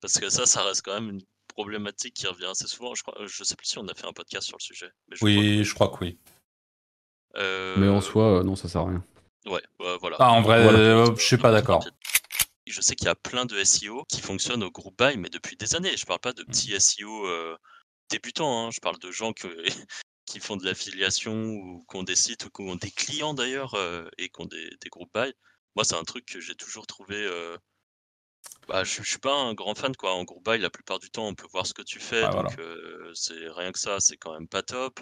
Parce que ça, ça reste quand même une problématique qui revient assez souvent. Je, crois, je sais plus si on a fait un podcast sur le sujet. oui, je crois que oui. Mais en soi, non, ça sert à rien. Ouais, voilà. Ah, en vrai, je suis pas d'accord. Je sais qu'il y a plein de SEO qui fonctionnent au groupe buy, mais depuis des années. Je parle pas de petits SEO débutants, hein. je parle de gens qui font de l'affiliation ou qui ont des sites ou qui ont des clients d'ailleurs et qui ont des, groupes buy. Moi, c'est un truc que j'ai toujours trouvé. Bah, je, suis pas un grand fan quoi. En groupe buy, la plupart du temps, on peut voir ce que tu fais, donc c'est rien que ça, c'est quand même pas top.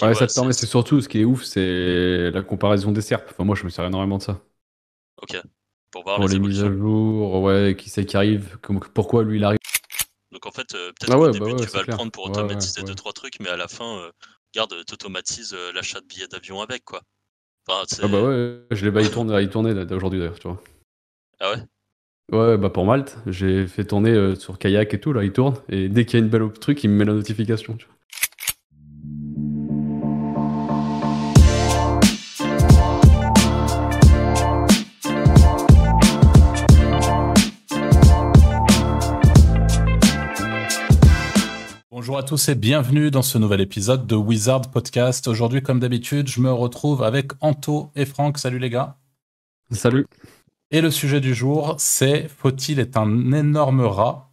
ouais, ça te permet, c'est surtout ce qui est ouf, c'est la comparaison des SERP. Enfin, moi, je me sers énormément de ça. Ok. Pour voir les, mises à jour, ouais, qui c'est qui arrive, pourquoi lui il arrive. Donc en fait, euh, peut-être ah début bah tu vas le prendre pour automatiser 2 deux trois trucs, mais à la fin, euh, garde, t'automatises euh, l'achat de billets d'avion avec quoi. ah bah ouais, je l'ai bah, il tourne, il tournait aujourd'hui d'ailleurs, tu vois. Ah ouais? Ouais, bah pour Malte, j'ai fait tourner sur kayak et tout, là il tourne, et dès qu'il y a une belle truc, il me met la notification, tu vois. Bonjour à tous et bienvenue dans ce nouvel épisode de Wizard Podcast. Aujourd'hui, comme d'habitude, je me retrouve avec Anto et Franck. Salut les gars. Salut. Et le sujet du jour, c'est faut-il être un énorme rat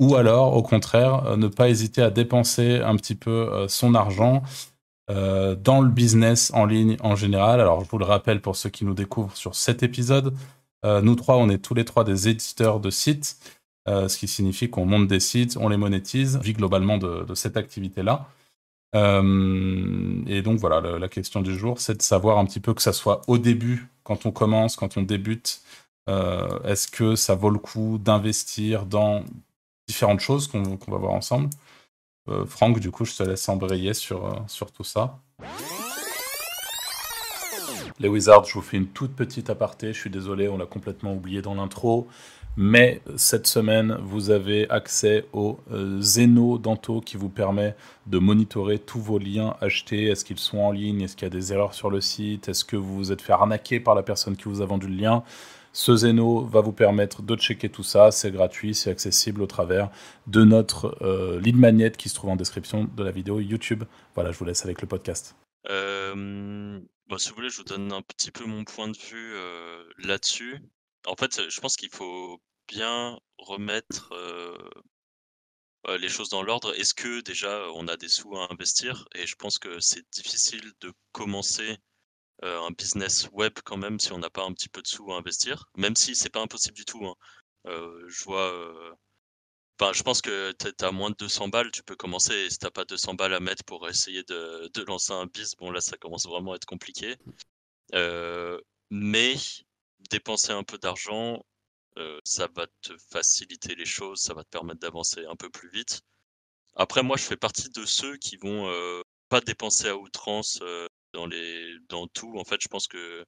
ou alors, au contraire, euh, ne pas hésiter à dépenser un petit peu euh, son argent euh, dans le business en ligne en général. Alors, je vous le rappelle pour ceux qui nous découvrent sur cet épisode, nous trois, on est tous les trois des éditeurs de sites. Ce qui signifie qu'on monte des sites, on les monétise, vit globalement de, cette activité-là. Et donc voilà, la question du jour, c'est de savoir un petit peu que ça soit au début, quand on commence, quand on débute, euh, est-ce que ça vaut le coup d'investir dans différentes choses qu'on va voir ensemble? Franck, du coup, je te laisse embrayer sur, sur tout ça. Les Wizards, je vous fais une toute petite aparté, je suis désolé, on l'a complètement oublié dans l'intro. Mais cette semaine, vous avez accès au euh, Zeno d'Anto qui vous permet de monitorer tous vos liens achetés. Est-ce qu'ils sont en ligne? Est-ce qu'il y a des erreurs sur le site? Est-ce que vous vous êtes fait arnaquer par la personne qui vous a vendu le lien? Ce Zeno va vous permettre de checker tout ça. C'est gratuit, c'est accessible au travers de notre euh, lead magnet qui se trouve en description de la vidéo YouTube. Voilà, je vous laisse avec le podcast. Euh, bah, si vous voulez, je vous donne un petit peu mon point de vue là-dessus. En fait, je pense qu'il faut bien remettre les choses dans l'ordre. Est-ce que déjà on a des sous à investir? Et je pense que c'est difficile de commencer un business web quand même si on n'a pas un petit peu de sous à investir, même si c'est pas impossible du tout. Hein. je vois. je pense que tu as moins de 200 balles, tu peux commencer. Et si tu pas 200 balles à mettre pour essayer de, de, lancer un biz, bon là ça commence vraiment à être compliqué. mais dépenser un peu d'argent, ça va te faciliter les choses, ça va te permettre d'avancer un peu plus vite. Après, moi, je fais partie de ceux qui vont pas dépenser à outrance dans, les, dans tout. En fait, je pense que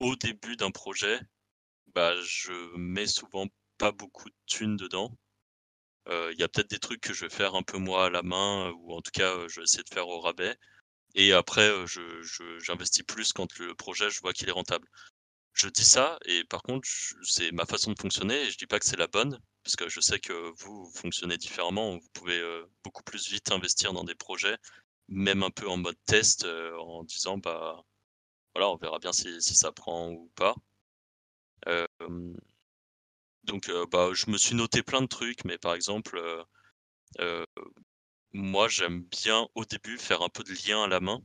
au début d'un projet, bah, je mets souvent pas beaucoup de thunes dedans. Il y a peut-être des trucs que je vais faire un peu moi à la main, ou en tout cas, je vais essayer de faire au rabais. Et après, j'investis plus quand le projet, je vois qu'il est rentable je dis ça, et par contre, c'est ma façon de fonctionner, et je dis pas que c'est la bonne, parce que je sais que vous, fonctionnez différemment, vous pouvez beaucoup plus vite investir dans des projets, même un peu en mode test, en disant, bah voilà, on verra bien si, ça prend ou pas. donc, bah, je me suis noté plein de trucs, mais par exemple, moi, j'aime bien au début faire un peu de lien à la main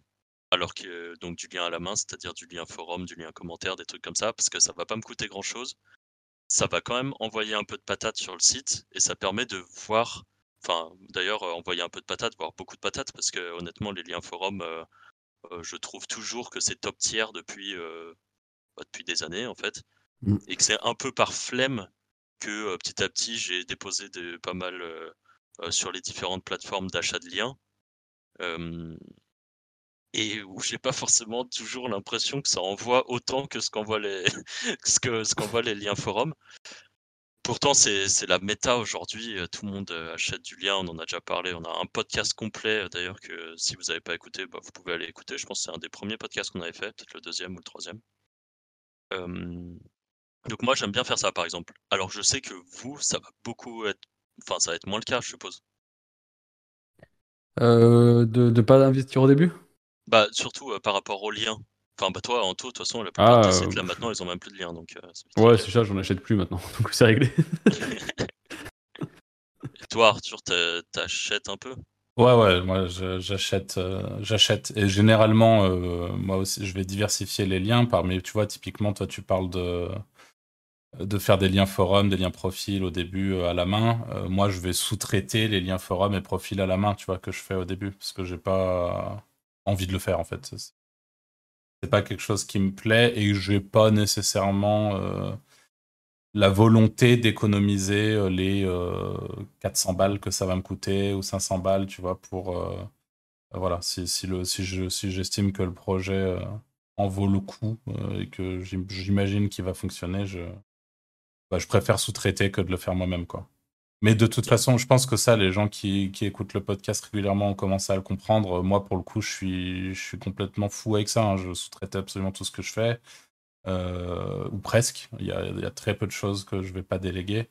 alors que donc du lien à la main, c'est-à-dire du lien forum, du lien commentaire, des trucs comme ça, parce que ça va pas me coûter grand-chose. Ça va quand même envoyer un peu de patates sur le site et ça permet de voir, enfin d'ailleurs euh, envoyer un peu de patates, voire beaucoup de patates, parce que honnêtement les liens forum, euh, euh, je trouve toujours que c'est top tiers depuis bah, depuis des années en fait, mmh. et que c'est un peu par flemme que petit à petit j'ai déposé de, pas mal sur les différentes plateformes d'achat de liens et où j'ai pas forcément toujours l'impression que ça envoie autant que ce qu'envoient les, ce que, ce qu'envoient les liens forums. Pourtant, c'est, la méta aujourd'hui. Euh, tout le monde euh, achète du lien. On en a déjà parlé. On a un podcast complet, euh, d'ailleurs, que si vous n'avez pas écouté, bah, vous pouvez aller écouter. Je pense que c'est un des premiers podcasts qu'on avait fait, peut-être le deuxième ou le troisième. Donc moi, j'aime bien faire ça, par exemple. Alors je sais que vous, ça va beaucoup être... Enfin, ça va être moins le cas, je suppose. Euh, de ne pas investir au début? Bah, surtout euh, par rapport aux liens. Enfin, bah toi, Anto, de toute façon, la plupart Ah, des sites, euh, là, maintenant, ils ont même plus de liens, donc... euh, c'est vite Ouais, réglé. c'est ça, j'en achète plus maintenant. Donc c'est réglé. Et toi, Arthur, t'a- t'achètes un peu? Ouais, ouais, moi je- j'achète, euh, j'achète. Et généralement, euh, moi aussi, je vais diversifier les liens. Parmi, tu vois, typiquement, toi, tu parles de, de faire des liens forum, des liens profil au début euh, à la main. Euh, moi, je vais sous-traiter les liens forum et profil à la main, tu vois, que je fais au début, parce que j'ai pas envie de le faire, en fait. C'est pas quelque chose qui me plaît et j'ai pas nécessairement euh, la volonté d'économiser euh, les euh, 400 balles que ça va me coûter ou 500 balles, tu vois, pour euh, voilà, si, si le si je si j'estime que le projet en vaut le coup et que j'im- j'imagine qu'il va fonctionner, je bah, je préfère sous-traiter que de le faire moi-même, quoi. Mais de toute façon, je pense que ça, les gens qui, qui écoutent le podcast régulièrement ont commencé à le comprendre. Moi, pour le coup, je suis, je suis complètement fou avec ça. hein. Je sous-traite absolument tout ce que je fais, euh, ou presque. Il y a, il y a très peu de choses que je vais pas déléguer.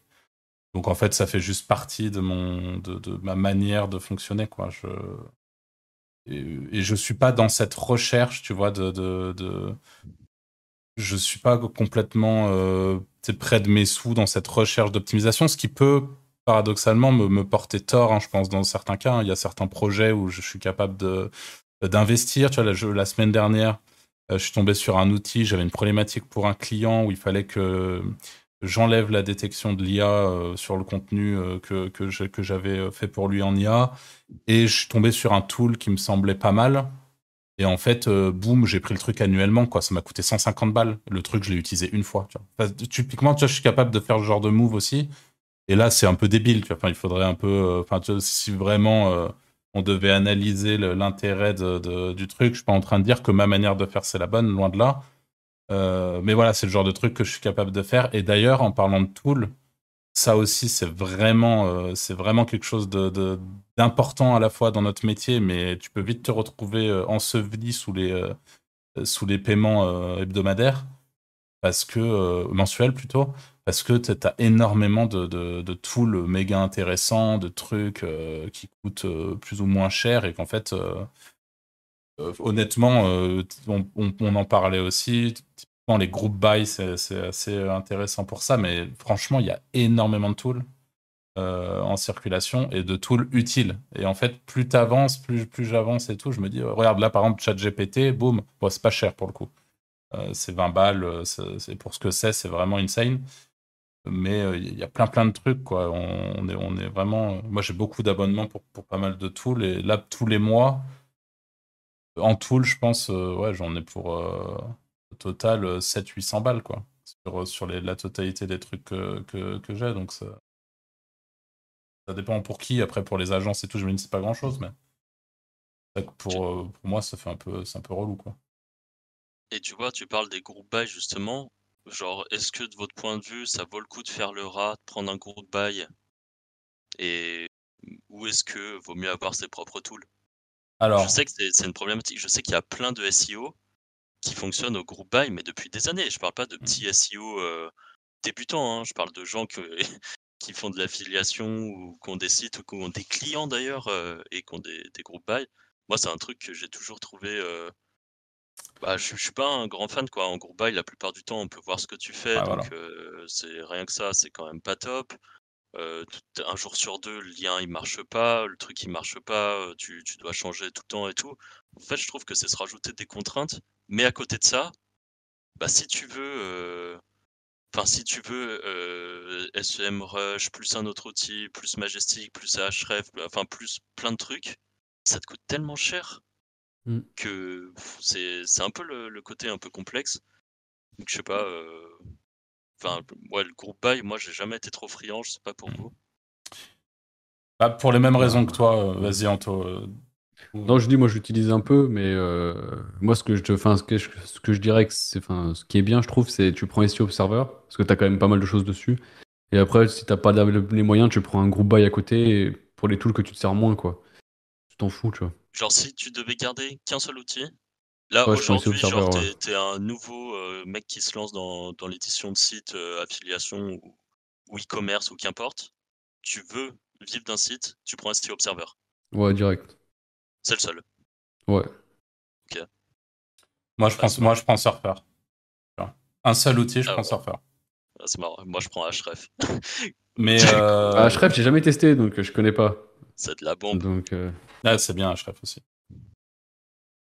Donc, en fait, ça fait juste partie de, mon, de, de ma manière de fonctionner. Quoi. Je, et, je suis pas dans cette recherche, tu vois, de... de, de je suis pas complètement euh, près de mes sous dans cette recherche d'optimisation, ce qui peut paradoxalement me, me porter tort, hein, je pense, dans certains cas. hein. Il y a certains projets où je suis capable d'investir. Tu vois, la, semaine dernière, euh, je suis tombé sur un outil, j'avais une problématique pour un client où il fallait que j'enlève la détection de l'IA euh, sur le contenu euh, que, que j'avais fait pour lui en IA. Et je suis tombé sur un tool qui me semblait pas mal. Et en fait, boum, j'ai pris le truc annuellement, quoi. Ça m'a coûté 150 balles. Le truc, je l'ai utilisé une fois. Typiquement, tu vois, je suis capable de faire ce genre de move aussi. Et là, c'est un peu débile. Il faudrait un peu. euh, Enfin, si vraiment euh, on devait analyser l'intérêt du truc, je suis pas en train de dire que ma manière de faire c'est la bonne, loin de là. Euh, mais voilà, c'est le genre de truc que je suis capable de faire. Et d'ailleurs, en parlant de tool, ça aussi, c'est vraiment, quelque chose d'important à la fois dans notre métier, mais tu peux vite te retrouver enseveli sous les, paiements hebdomadaires, parce que, mensuels plutôt, parce que tu as énormément de, de, de tools méga intéressants, de trucs euh, qui coûtent euh, plus ou moins cher, et qu'en fait, euh, honnêtement, on, en parlait aussi. Typiquement, les group buy, c'est assez intéressant pour ça, mais franchement, il y a énormément de tools en circulation et de tools utiles. Et en fait, plus tu avances, plus, plus j'avance et tout, je me dis, regarde là, par exemple, ChatGPT, boum, c'est pas cher pour le coup. C'est 20 balles, c'est- pour ce que c'est, c'est vraiment insane. Mais euh, il y a plein plein de trucs, quoi. On, est, on est vraiment. euh, Moi, j'ai beaucoup d'abonnements pour, pour pas mal de tools. Et là, tous les mois, en tool, je pense, euh, ouais, j'en ai pour au total 700-800 balles, quoi. Sur, sur les- la totalité des trucs que, que, que j'ai. Donc, ça, ça dépend pour qui. Après, pour les agences et tout, je me dis, c'est pas grand chose, mais pour, pour moi, ça fait un peu, c'est un peu relou, quoi. Et tu vois, tu parles des group buy justement. Genre, est-ce que de votre point de vue, ça vaut le coup de faire le rat, de prendre un group buy Et ou est-ce que vaut mieux avoir ses propres tools? Alors, Je sais que c'est une problématique. Je sais qu'il y a plein de SEO qui fonctionnent au group buy, mais depuis des années. Je parle pas de petits SEO euh, débutants. hein. Je parle de gens que- qui font de l'affiliation ou qui ont des sites ou qui ont des clients d'ailleurs euh, et qui ont des, des group buy. Moi, c'est un truc que j'ai toujours trouvé. euh, bah, je, je suis pas un grand fan quoi. En group buy, la plupart du temps, on peut voir ce que tu fais, Ah, donc euh, c'est rien que ça, c'est quand même pas top. Euh, tout- un jour sur deux, le lien il marche pas, le truc il marche pas, euh, tu, tu dois changer tout le temps et tout. En fait, je trouve que c'est se rajouter des contraintes. Mais à côté de ça, bah si tu veux, euh, enfin si tu veux euh, SEMrush plus un autre outil, plus Majestic, plus Ahref, enfin plus plein de trucs, ça te coûte tellement cher Mm. que c'est c'est un peu le, le côté un peu complexe. Donc je sais pas. euh, Enfin, ouais, le groupe buy, moi j'ai jamais été trop friand, je sais pas pour vous. bah, pour les mêmes raisons que toi, euh, vas-y, Anto. euh, Non, je dis, moi, j'utilise un peu, mais euh, moi, ce que je te, enfin, ce que je, ce que je dirais que c'est, enfin, ce qui est bien, je trouve, c'est tu prends SEO Observer, parce que tu as quand même pas mal de choses dessus. Et après, si t'as pas les moyens, tu prends un groupe buy à côté pour les tools que tu te sers moins, quoi. Tu t'en fous, tu vois. Genre si tu devais garder qu'un seul outil, Là, Ouais, aujourd'hui, genre, t'es t'es un nouveau euh, mec qui se lance dans, dans l'édition de site, euh, affiliation ou, ou e-commerce ou qu'importe. Tu veux vivre d'un site, tu prends un SEO Observer. Ouais, direct. C'est le seul. Ouais. Moi, je prends, c'est moi, je prends Surfer. Un seul outil, je Ah prends ouais. Surfer. Ah, C'est marrant. Moi, je prends Href. Mais euh, Ah, Href, j'ai jamais testé, donc je connais pas. C'est de la bombe. Donc, euh, ah, c'est bien Href aussi.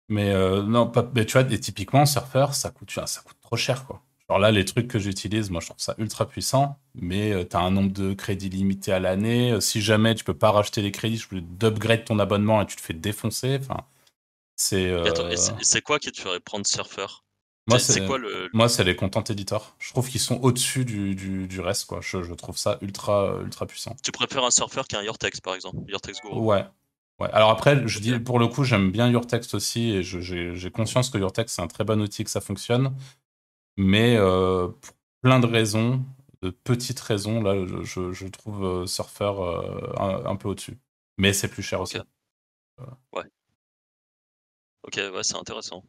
Mais euh, non, pas, mais tu vois, et typiquement Surfer, ça coûte, ça coûte trop cher, quoi. Genre là, les trucs que j'utilise, moi, je trouve ça ultra puissant, mais tu as un nombre de crédits limité à l'année. Euh, Si jamais tu peux pas racheter les crédits, je peux d'upgrade ton abonnement et tu te fais défoncer. Enfin, c'est. Euh, c'est quoi qui te ferait prendre Surfer? Moi, C'est- quoi le. Moi, c'est les content editors. Je trouve qu'ils sont au-dessus du, du, du reste, quoi. Je, je trouve ça ultra, ultra puissant. Tu préfères un Surfer qu'un Yortex, par exemple Yortex Guru Ouais. Ouais. Alors après, je dis pour le coup, j'aime bien Urtext aussi et j'ai conscience que Urtext c'est un très bon outil, que ça fonctionne. Mais euh, pour plein de raisons, de petites raisons, là, je, je- trouve euh, Surfer euh, un, un peu au-dessus. Mais c'est plus cher aussi. Ok. Ok, ouais, c'est intéressant.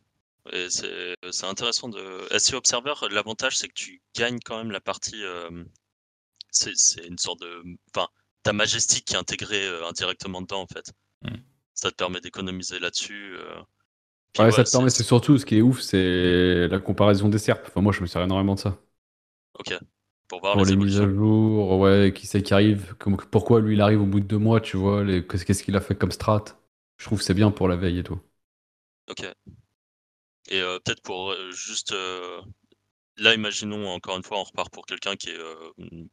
C'est intéressant de. SEO Observer, l'avantage, c'est que tu gagnes quand même la partie. euh, c'est une sorte de. Enfin, ta majestique qui est intégrée euh, indirectement dedans, en fait. Mm. Ça te permet d'économiser là-dessus. euh. Ouais, ouais, ça te permet, c'est surtout ce qui est ouf, c'est la comparaison des SERP. Enfin, moi, je me sers énormément de ça. Ok. Pour voir Pour les les mises à jour, ouais, qui c'est qui arrive, comme- pourquoi lui il arrive au bout de deux mois, tu vois, les- qu'est-ce qu'il a fait comme strat? Je trouve que c'est bien pour la veille et tout. Ok. Et euh, peut-être pour euh, juste. euh, Là, imaginons, encore une fois, on repart pour quelqu'un qui est euh,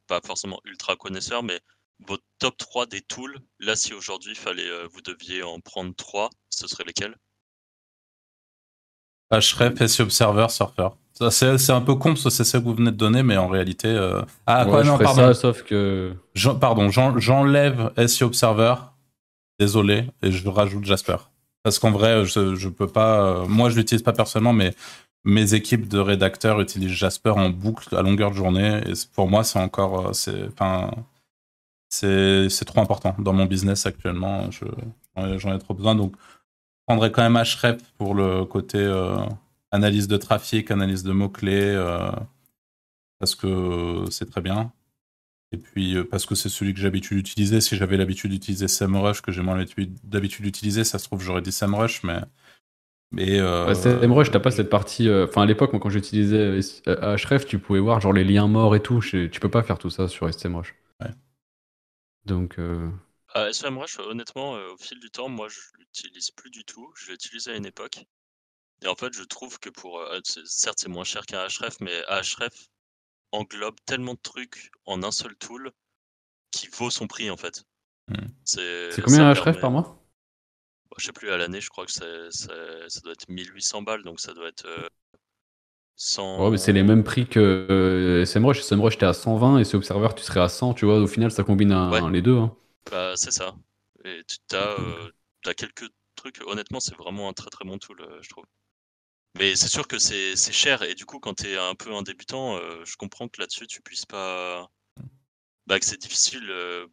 pas forcément ultra connaisseur, mais votre top 3 des tools, là, si aujourd'hui fallait, euh, vous deviez en prendre 3, ce serait lesquels? Href, SEO Observer, Surfer. Ça, C'est c'est un peu con parce que c'est ça que vous venez de donner, mais en réalité. euh, Ah, Ouais, quoi, je non, ferais pardon. ça, sauf que. Pardon, j'en- j'enlève SEO Observer, désolé, et je rajoute Jasper. Parce qu'en vrai, je, je peux pas. euh, moi, je l'utilise pas personnellement, mais mes équipes de rédacteurs utilisent Jasper en boucle à longueur de journée. Et pour moi, c'est encore. euh, c'est- Enfin, c'est c'est trop important dans mon business actuellement. je- J'en ai, trop besoin. Donc, je prendrais quand même Href pour le côté euh, analyse de trafic, analyse de mots-clés, parce que c'est très bien. Et puis, euh, parce que c'est celui que j'ai l'habitude d'utiliser. Si j'avais l'habitude d'utiliser SEMrush, que j'ai moins l'habitude d'habitude d'utiliser, ça se trouve, j'aurais dit SEMrush, mais. mais euh, SEMrush, t'as pas cette partie. euh, Enfin, à l'époque, moi, quand j'utilisais euh, Href, tu pouvais voir genre les liens morts et tout. Tu peux pas faire tout ça sur SEMrush. Ouais. Donc, SEMrush, honnêtement, euh, au fil du temps, moi, je l'utilise plus du tout. Je l'ai utilisé à une époque. Et en fait, je trouve que pour. euh, certes, c'est moins cher qu'un Href, mais Href englobe tellement de trucs en un seul tool qui vaut son prix, en fait. Hmm. C'est combien un Href permet- par mois? Bah, je sais plus, à l'année, je crois que ça doit être 1800 balles, donc ça doit être euh, 100. Ouais, mais c'est les mêmes prix que euh, SEMrush. SEMrush, t'es à 120 et c'est Observer, tu serais à 100. Tu vois, au final, ça combine un- Ouais. les deux. hein. Bah, c'est ça. Et tu as, euh, quelques trucs. Honnêtement, c'est vraiment un très très bon tool, euh, je trouve. Mais c'est sûr que c'est, cher, et du coup, quand tu es un peu un débutant, euh, je comprends que là-dessus, tu puisses pas. Bah, que c'est difficile, euh,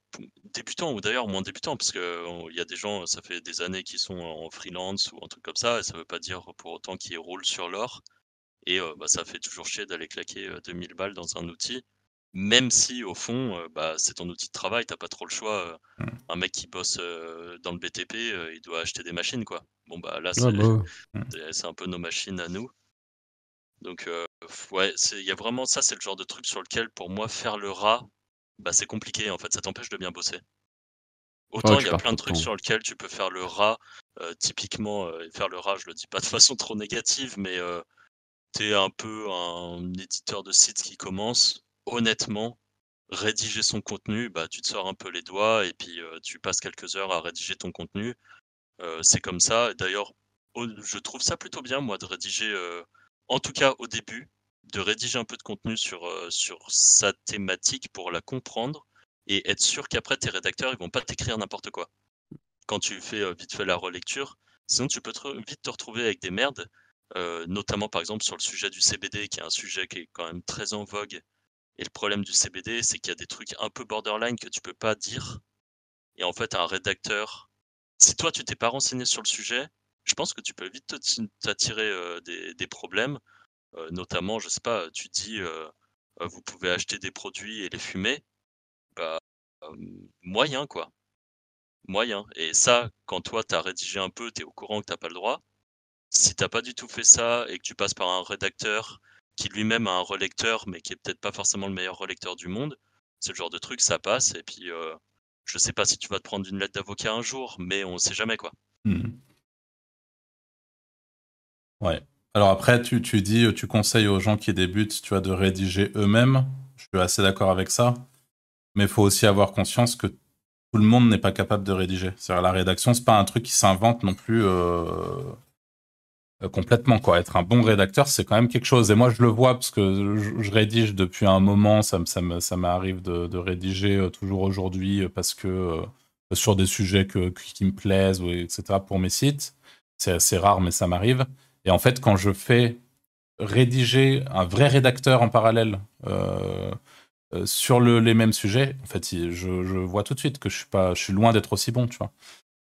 débutant ou d'ailleurs moins débutant, parce qu'il y a des gens, ça fait des années qui sont en freelance ou un truc comme ça, et ça veut pas dire pour autant qu'ils roulent sur l'or. Et euh, bah, ça fait toujours chier d'aller claquer euh, 2000 balles dans un outil, même si au fond, euh, bah, c'est ton outil de travail, t'as pas trop le choix. euh, Mm. Un mec qui bosse euh, dans le BTP, euh, il doit acheter des machines, quoi. Bon, bah là, c'est Ouais, bah ouais. c'est- un peu nos machines à nous. Donc, euh, ouais, il y a vraiment ça, c'est le genre de truc sur lequel, pour moi, faire le rat, bah, c'est compliqué en fait, ça t'empêche de bien bosser. Autant tu il y a plein de trucs sur lesquels tu peux faire le rat, euh, typiquement, euh, faire le rat, je le dis pas de façon trop négative, mais euh, t'es un peu un éditeur de site qui commence, honnêtement, rédiger son contenu, bah, tu te sors un peu les doigts et puis euh, tu passes quelques heures à rédiger ton contenu. Euh, c'est comme ça. D'ailleurs, je trouve ça plutôt bien, moi, de rédiger, euh, en tout cas au début, de rédiger un peu de contenu sur, sur sa thématique pour la comprendre et être sûr qu'après tes rédacteurs, ils vont pas t'écrire n'importe quoi. Quand tu fais vite fait la relecture, sinon tu peux vite te retrouver avec des merdes, notamment par exemple sur le sujet du CBD, qui est un sujet qui est quand même très en vogue. Et le problème du CBD, c'est qu'il y a des trucs un peu borderline que tu peux pas dire. Et en fait, un rédacteur, si toi tu t'es pas renseigné sur le sujet, je pense que tu peux vite t'attirer des, des, problèmes. notamment, je sais pas, tu dis vous pouvez acheter des produits et les fumer. Bah, moyen quoi. Moyen. Et ça, quand toi tu as rédigé un peu, tu es au courant que t'as pas le droit. Si t'as pas du tout fait ça et que tu passes par un rédacteur qui lui-même a un relecteur, mais qui est peut-être pas forcément le meilleur relecteur du monde, c'est le genre de truc, ça passe. Et puis, je sais pas si tu vas te prendre une lettre d'avocat un jour, mais on sait jamais quoi. Mmh. Ouais. Alors après, tu, tu dis, tu conseilles aux gens qui débutent, tu de rédiger eux-mêmes. Je suis assez d'accord avec ça. Mais il faut aussi avoir conscience que tout le monde n'est pas capable de rédiger. C'est-à-dire la rédaction, c'est pas un truc qui s'invente non plus euh, euh, complètement. Quoi. Être un bon rédacteur, c'est quand même quelque chose. Et moi, je le vois parce que je, rédige depuis un moment. Ça, ça, ça m'arrive de, de, rédiger euh, toujours aujourd'hui parce que sur des sujets que, qui me plaisent, etc. pour mes sites. C'est assez rare, mais ça m'arrive. Et en fait, quand je fais rédiger un vrai rédacteur en parallèle euh, euh, sur les mêmes sujets, en fait, je, vois tout de suite que je suis pas, je suis loin d'être aussi bon, tu vois.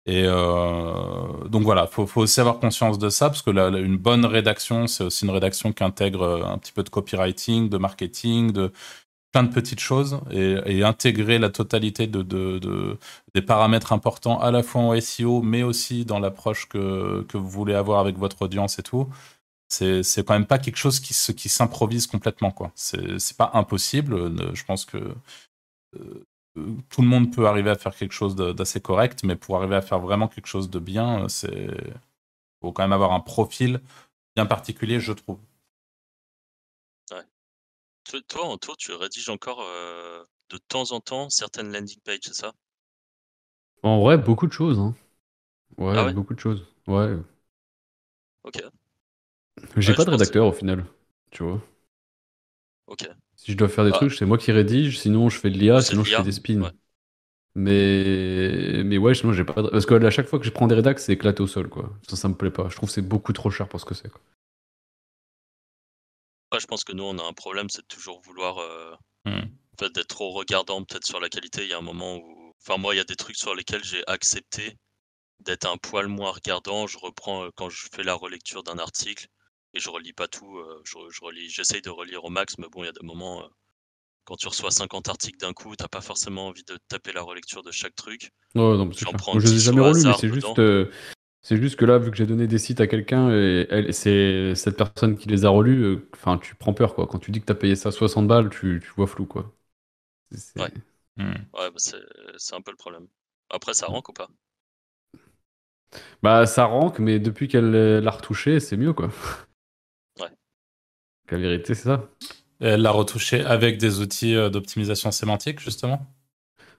Et euh, donc voilà, faut, faut aussi avoir conscience de ça parce que une bonne rédaction, c'est aussi une rédaction qui intègre un petit peu de copywriting, de marketing, de plein de petites choses et, intégrer la totalité de, de, des paramètres importants à la fois en SEO, mais aussi dans l'approche que, que, vous voulez avoir avec votre audience et tout. C'est quand même pas quelque chose qui, qui s'improvise complètement. quoi. C'est pas impossible. Euh, je pense que euh, tout le monde peut arriver à faire quelque chose d'assez correct, mais pour arriver à faire vraiment quelque chose de bien, c'est faut quand même avoir un profil bien particulier, je trouve. Toi, en toi, tu rédiges encore de temps en temps certaines landing pages, c'est ça? En vrai, beaucoup de choses. Hein. Ouais, ah beaucoup de choses. Ouais. Ok. J'ai pas de rédacteur au final, tu vois. Ok. Si je dois faire des ah. trucs, c'est moi qui rédige, sinon je fais de l'IA, sinon je fais des spins. Mais, mais ouais, sinon j'ai pas. Parce que à chaque fois que je prends des rédacs, c'est éclaté au sol, quoi. Ça, ça me plaît pas. Je trouve que c'est beaucoup trop cher pour ce que c'est, quoi je pense que nous, on a un problème, c'est de toujours vouloir. Euh, mmh. fait, d'être trop regardant peut-être sur la qualité. Il y a un moment où. Enfin, moi, il y a des trucs sur lesquels j'ai accepté d'être un poil moins regardant. Je reprends euh, quand je fais la relecture d'un article et je relis pas tout. Euh, je, relis, j'essaye de relire au max, mais bon, il y a des moments. quand tu reçois 50 articles d'un coup, t'as pas forcément envie de taper la relecture de chaque truc. Ouais, non, c'est je les ai jamais relus, mais c'est juste. C'est juste que là, vu que j'ai donné des sites à quelqu'un et c'est cette personne qui les a relus, euh, enfin, tu prends peur quoi. Quand tu dis que tu as payé ça 60 balles, tu, vois flou quoi. Ouais, hmm. ouais bah, c'est un peu le problème. Après, ça rank ou pas? Bah, ça rank, mais depuis qu'elle l'a retouché, c'est mieux quoi. La vérité, c'est ça? Elle l'a retouché avec des outils euh, d'optimisation sémantique, justement?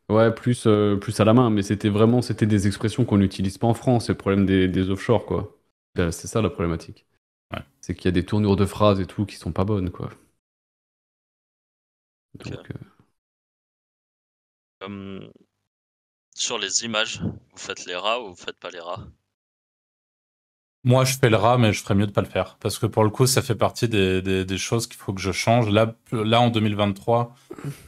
Ouais, plus, euh, plus à la main, mais c'était vraiment c'était des expressions qu'on n'utilise pas en France, c'est le problème des, des offshore, quoi. Euh, c'est ça la problématique. Ouais. C'est qu'il y a des tournures de phrases et tout qui sont pas bonnes, quoi. Donc, euh, sur les images, vous faites les rats ou vous faites pas les rats? Moi, je fais le rat, mais je ferais mieux de pas le faire. Parce que pour le coup, ça fait partie des, choses qu'il faut que je change. Là, là, en 2023,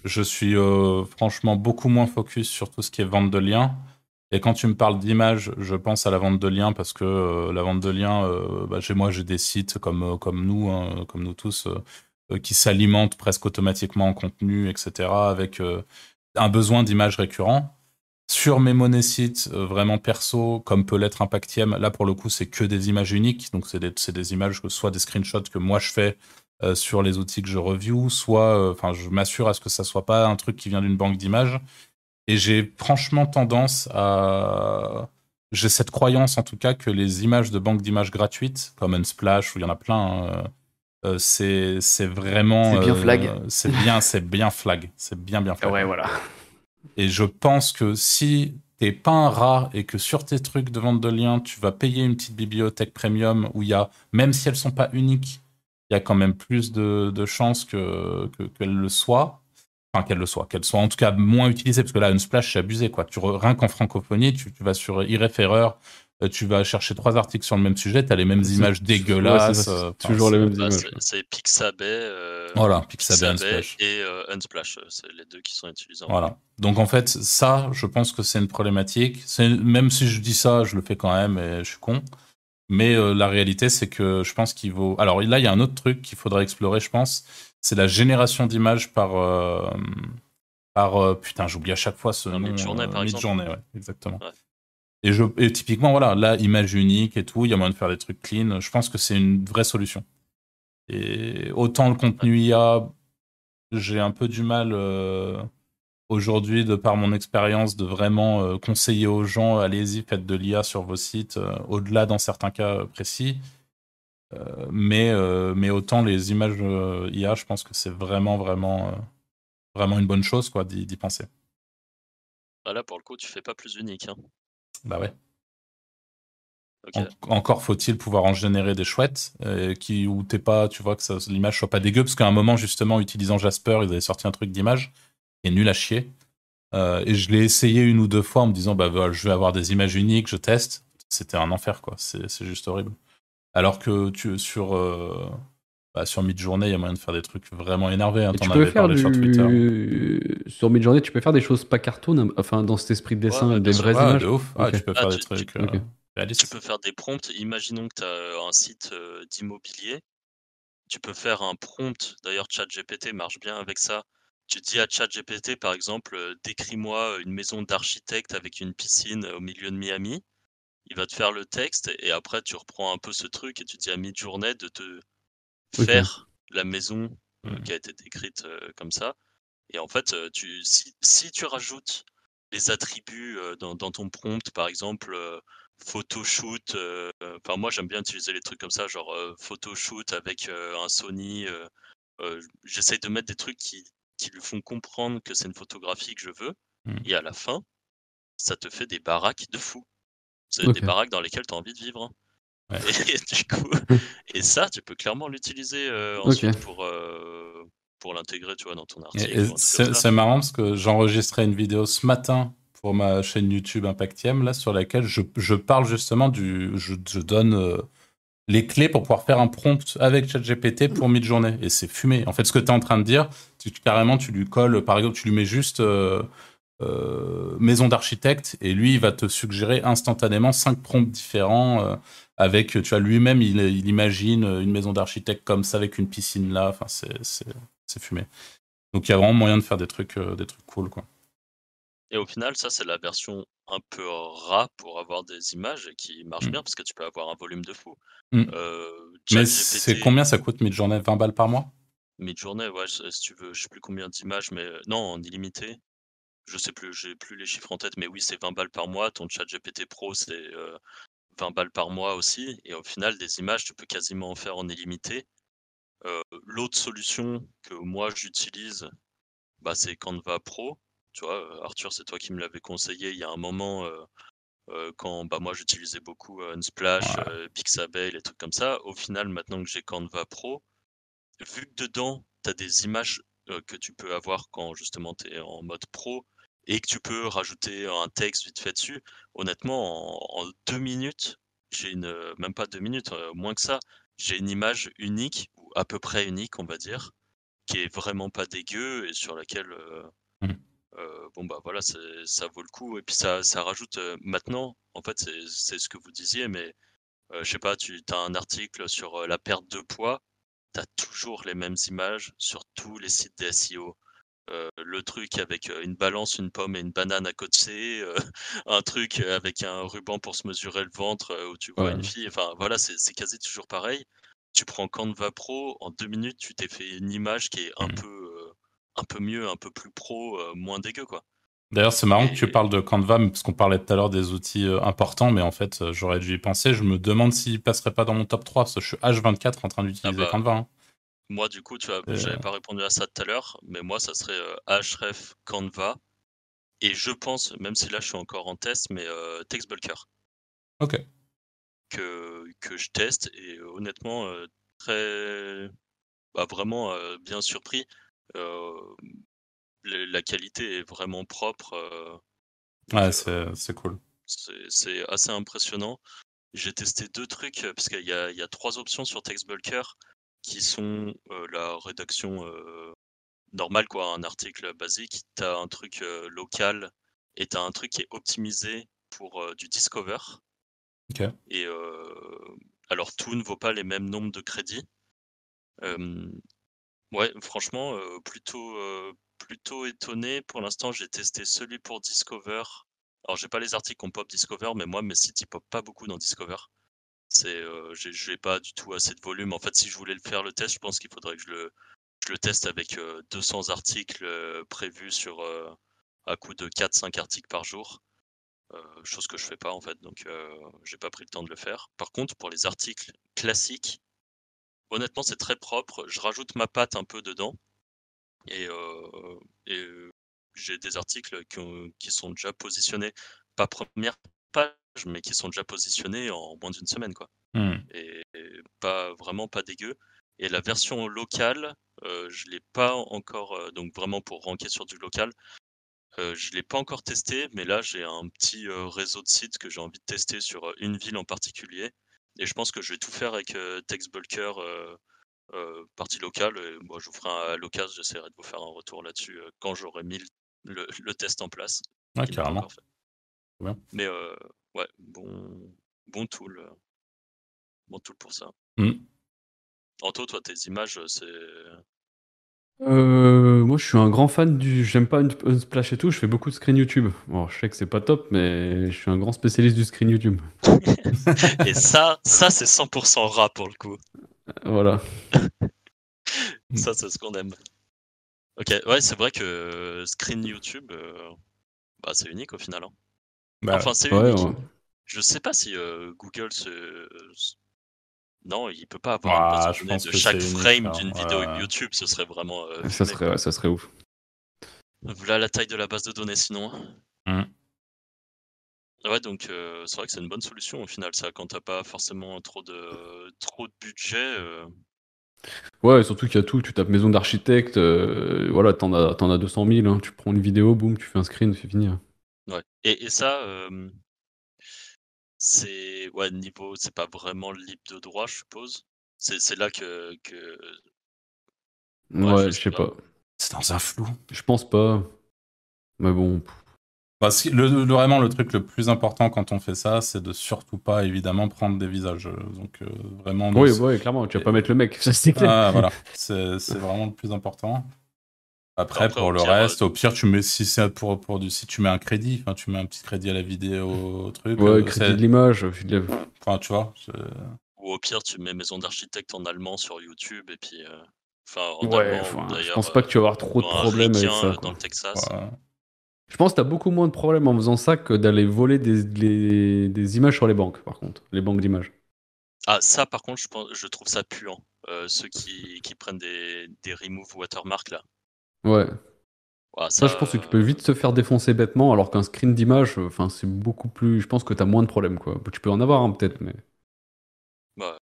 je suis euh, franchement beaucoup moins focus sur tout ce qui est vente de liens. Et quand tu me parles d'image, je pense à la vente de liens parce que euh, la vente de liens, euh, bah, moi, j'ai des sites comme, comme nous, hein, comme nous tous, qui s'alimentent presque automatiquement en contenu, etc., avec un besoin d'image récurrent. Sur mes sites euh, vraiment perso, comme peut l'être Impactiem, là pour le coup c'est que des images uniques, donc c'est des, des, images, soit des screenshots que moi je fais euh, sur les outils que je review, soit euh, enfin je m'assure à ce que ça soit pas un truc qui vient d'une banque d'images. Et j'ai franchement tendance à... J'ai cette croyance en tout cas que les images de banques d'images gratuites, comme Unsplash, où il y en a plein, hein, c'est vraiment... C'est bien flag. c'est bien, c'est bien flag. C'est bien, bien flag. Ouais, voilà. Et je pense que si t'es pas un rat et que sur tes trucs de vente de liens, tu vas payer une petite bibliothèque premium où il y a, même si elles sont pas uniques, il y a quand même plus de, chances que, qu'elles le soient. Enfin, qu'elles le soient, qu'elles soient en tout cas moins utilisées, parce que là, une splash, c'est abusé, quoi. Tu, rien qu'en francophonie, tu, vas sur iRefereur, euh, tu vas chercher trois articles sur le même sujet, tu as les mêmes images dégueulasses. Euh, toujours les mêmes bah, images. C'est Pixabay, euh, voilà, Pixabay, Unsplash. et Unsplash, c'est les deux qui sont utilisés. Voilà. Donc en fait, ça, je pense que c'est une problématique. Même si je dis ça, je le fais quand même et je suis con. Mais la réalité, c'est que je pense qu'il vaut. Alors là, il y a un autre truc qu'il faudrait explorer, je pense. C'est la génération d'images par. par putain, j'oublie à chaque fois ce nom. Mid-journée, par exemple. journée ouais, exactement. Et, je, et typiquement, voilà, là, image unique et tout, il y a moyen de faire des trucs clean. Je pense que c'est une vraie solution. Et autant le contenu IA, j'ai un peu du mal euh, aujourd'hui, de par mon expérience, de vraiment euh, conseiller aux gens allez-y, faites de l'IA sur vos sites, euh, au-delà dans certains cas précis. mais, mais autant les images IA, je pense que c'est vraiment, vraiment, vraiment une bonne chose quoi d'y penser. Bah là, pour le coup, tu fais pas plus unique. Hein. Bah ouais encore faut-il pouvoir en générer des chouettes euh, qui où t'es pas, tu vois que l'image soit pas dégueu parce qu'à un moment justement utilisant Jasper ils avaient sorti un truc d'image qui est nul à chier euh, et je l'ai essayé une ou deux fois en me disant bah je vais avoir des images uniques, je teste. C'était un enfer quoi, c'est juste horrible. Alors que tu sur euh, bah, sur Midjourney, il y a moyen de faire des trucs vraiment énervés. Hein, tu peux faire sur Twitter. Sur Midjourney, tu peux faire des choses pas cartoon, enfin dans cet esprit de dessin, des vraies images. Ah, tu peux faire des trucs. Tu peux faire des prompts. Imaginons que tu as un site d'immobilier. Tu peux faire un prompt. D'ailleurs, ChatGPT marche bien avec ça. Tu dis à ChatGPT, par exemple, décris-moi une maison d'architecte avec une piscine au milieu de Miami. Il va te faire le texte et après tu reprends un peu ce truc et tu dis à mid-journée de te faire la maison mmh. qui a été décrite comme ça. Et en fait, tu, si, si tu rajoutes les attributs dans, dans, ton prompt, par exemple, photoshoot. Euh, enfin, moi, j'aime bien utiliser les trucs comme ça, genre euh, photoshoot avec euh, un Sony. J'essaye de mettre des trucs qui, qui lui font comprendre que c'est une photographie que je veux. Mmh. Et à la fin, ça te fait des baraques de fou. C'est des baraques dans lesquelles tu as envie de vivre. Et, du coup, et ça, tu peux clairement l'utiliser ensuite pour, pour l'intégrer, tu vois, dans ton article. C'est marrant parce que j'enregistrais une vidéo ce matin pour ma chaîne YouTube Impactium, là, sur laquelle je, je parle justement du. Je, je donne euh, les clés pour pouvoir faire un prompt avec ChatGPT pour mid-journée. Et c'est fumé. En fait, ce que tu es en train de dire, tu, carrément, tu lui colles, par exemple, tu lui mets juste euh, euh, maison d'architecte et lui, il va te suggérer instantanément cinq prompts différents. avec, tu vois, lui-même, il, il, imagine une maison d'architecte comme ça, avec une piscine là. Enfin, c'est fumé. Donc, il y a vraiment moyen de faire des trucs, des trucs cool, quoi. Et au final, ça, c'est la version un peu rat pour avoir des images qui marchent mmh. bien parce que tu peux avoir un volume de fou. Mmh. Euh, Mais c'est combien ça coûte mid-journée? 20 balles par mois? Mid-journée, ouais, si tu veux, je sais plus combien d'images, mais euh, non, en illimité. Je sais plus, j'ai plus les chiffres en tête, mais oui, c'est 20 balles par mois. Ton chat GPT Pro, c'est 20 euh, balles par mois aussi. Et au final, des images, tu peux quasiment en faire en illimité. L'autre solution que moi j'utilise, bah, c'est Canva Pro. Tu vois, Arthur, c'est toi qui me l'avais conseillé il y a un moment quand bah, moi j'utilisais beaucoup Unsplash, Pixabay, les trucs comme ça. Au final, maintenant que j'ai Canva Pro, vu que dedans, tu as des images que tu peux avoir quand justement tu es en mode pro et que tu peux rajouter un texte vite fait dessus, honnêtement, en, deux minutes, j'ai une, même pas deux minutes, moins que ça, j'ai une image unique, ou à peu près unique, on va dire, qui est vraiment pas dégueu et sur laquelle mmh bon bah voilà, ça vaut le coup. Et puis ça, ça rajoute maintenant, en fait, c'est ce que vous disiez, mais je sais pas, tu as un article sur la perte de poids, tu as toujours les mêmes images sur tous les sites des SEO. Le truc avec une balance, une pomme et une banane à côté, un truc avec un ruban pour se mesurer le ventre où tu vois une fille. Enfin voilà, c'est quasi toujours pareil. Tu prends Canva Pro, en deux minutes, tu t'es fait une image qui est un mmh. peu un peu mieux, un peu plus pro, euh, moins dégueu, quoi. D'ailleurs, c'est marrant que tu parles de Canva, parce qu'on parlait tout à l'heure des outils euh, importants, mais en fait, euh, j'aurais dû y penser. Je me demande s'il passerait pas dans mon top 3, parce que je suis H24 en train d'utiliser ah bah, Canva. Hein. Moi, du coup, tu vois, j'avais pas répondu à ça tout à l'heure, mais moi, ça serait href Canva. Et je pense, même si là, je suis encore en test, mais Textbulker. Ok. Que, que je teste, et honnêtement, très. Bah, vraiment bien surpris la qualité est vraiment propre. ouais, c'est cool. C'est assez impressionnant. J'ai testé deux trucs, parce qu'il y, y, a trois options sur TextBulker qui sont la rédaction normale, quoi, un article basique. Tu as un truc local et tu as un truc qui est optimisé pour du Discover. Et alors tout ne vaut pas les mêmes nombres de crédits. Ouais, franchement, plutôt, plutôt étonné. Pour l'instant, j'ai testé celui pour Discover. Alors, j'ai pas les articles qu'on pop Discover, mais moi, mes sites, ils pop pas beaucoup dans Discover. C'est, euh, j'ai j'ai pas du tout assez de volume. En fait, si je voulais le faire le test, je pense qu'il faudrait que je le, je le teste avec euh, 200 articles euh, prévus sur euh, à coup de 4-5 articles par jour. Euh, chose que je fais pas en fait, donc euh, j'ai pas pris le temps de le faire. Par contre, pour les articles classiques, honnêtement, c'est très propre. Je rajoute ma patte un peu dedans et, euh, et euh, j'ai des articles qui, qui sont déjà positionnés, pas première page, mais qui sont déjà positionnés en moins d'une semaine, quoi. Hmm. Et, et pas vraiment pas dégueu. Et la version locale, euh, je l'ai pas encore, euh, donc vraiment pour ranker sur du local, euh, je l'ai pas encore testé, mais là j'ai un petit réseau de sites que j'ai envie de tester sur une ville en particulier. Et je pense que je vais tout faire avec TextBulker, partie locale. Et moi, je vous ferai un à l'occasion, j'essaierai de vous faire un retour là-dessus quand j'aurai mis le, le- le test en place. Ouais, carrément. Mais ouais, bon, bon tool. euh, Bon tool pour ça. Hmm. Anto, toi, tes images, c'est. Euh, moi, je suis un grand fan du. J'aime pas un- Unsplash et tout. Je fais beaucoup de screen YouTube. Bon, je sais que c'est pas top, mais je suis un grand spécialiste du screen YouTube. Et ça, ça c'est 100% rat pour le coup. Voilà. Mm. Ça, c'est ce qu'on aime. Ok, ouais, c'est vrai que screen YouTube, euh, bah, c'est unique au final. hein. Bah, Enfin, c'est Ouais, unique. ouais. Je sais pas si euh, Google se. Non, il peut pas avoir Ah, une base de je chaque frame ça. d'une vidéo. YouTube, ce serait vraiment. euh, Ça serait, ouais, ça serait ouf. Voilà la taille de la base de données sinon. Mm. Ouais, donc euh, c'est vrai que c'est une bonne solution au final, ça, quand t'as pas forcément trop de trop de budget. Ouais, surtout qu'il y a tout. Tu tapes maison d'architecte. voilà, t'en as, as 200 000. hein. Tu prends une vidéo, boum, tu fais un screen, c'est fini. hein. Ouais. Et, et ça, euh, c'est ouais niveau, c'est pas vraiment libre de droit, je suppose. C'est c'est là que, que Ouais, Ouais, je sais pas. pas. C'est dans un flou. Je pense pas. Mais bon. Bah, le, le- vraiment, le truc le plus important quand on fait ça, c'est de surtout pas, évidemment, prendre des visages. Donc, euh, vraiment. Oui, ouais, clairement. Tu vas pas mettre le mec. Ça, c'est clair. Ah, voilà. C'est c'est vraiment le plus important. Après, Après, pour le pire, reste, au pire, tu mets, si c'est pour, pour du, si tu mets un crédit, enfin, tu mets un petit crédit à la vidéo, au truc. Ouais, euh, crédit de l'image. je- Enfin, tu vois. ou au pire tu mets maison d'architecte en allemand sur YouTube et puis euh, enfin en Ouais, allemand enfin, ou je d'ailleurs. pense pas que tu vas avoir trop de problèmes avec ça. euh, quoi. dans le Texas. ouais. Je pense que t'as beaucoup moins de problèmes en faisant ça que d'aller voler des, les- des images sur les banques, par contre. Les banques d'images. Ah ça par contre je pense, je trouve ça puant. Euh, ceux qui, qui prennent des, des remove watermark là. Ouais. Ça, je pense que tu peux vite se faire défoncer bêtement, alors qu'un screen d'image, euh, enfin, c'est beaucoup plus. Je pense que t'as moins de problèmes, quoi. Tu peux en avoir un, peut-être, mais. Bah,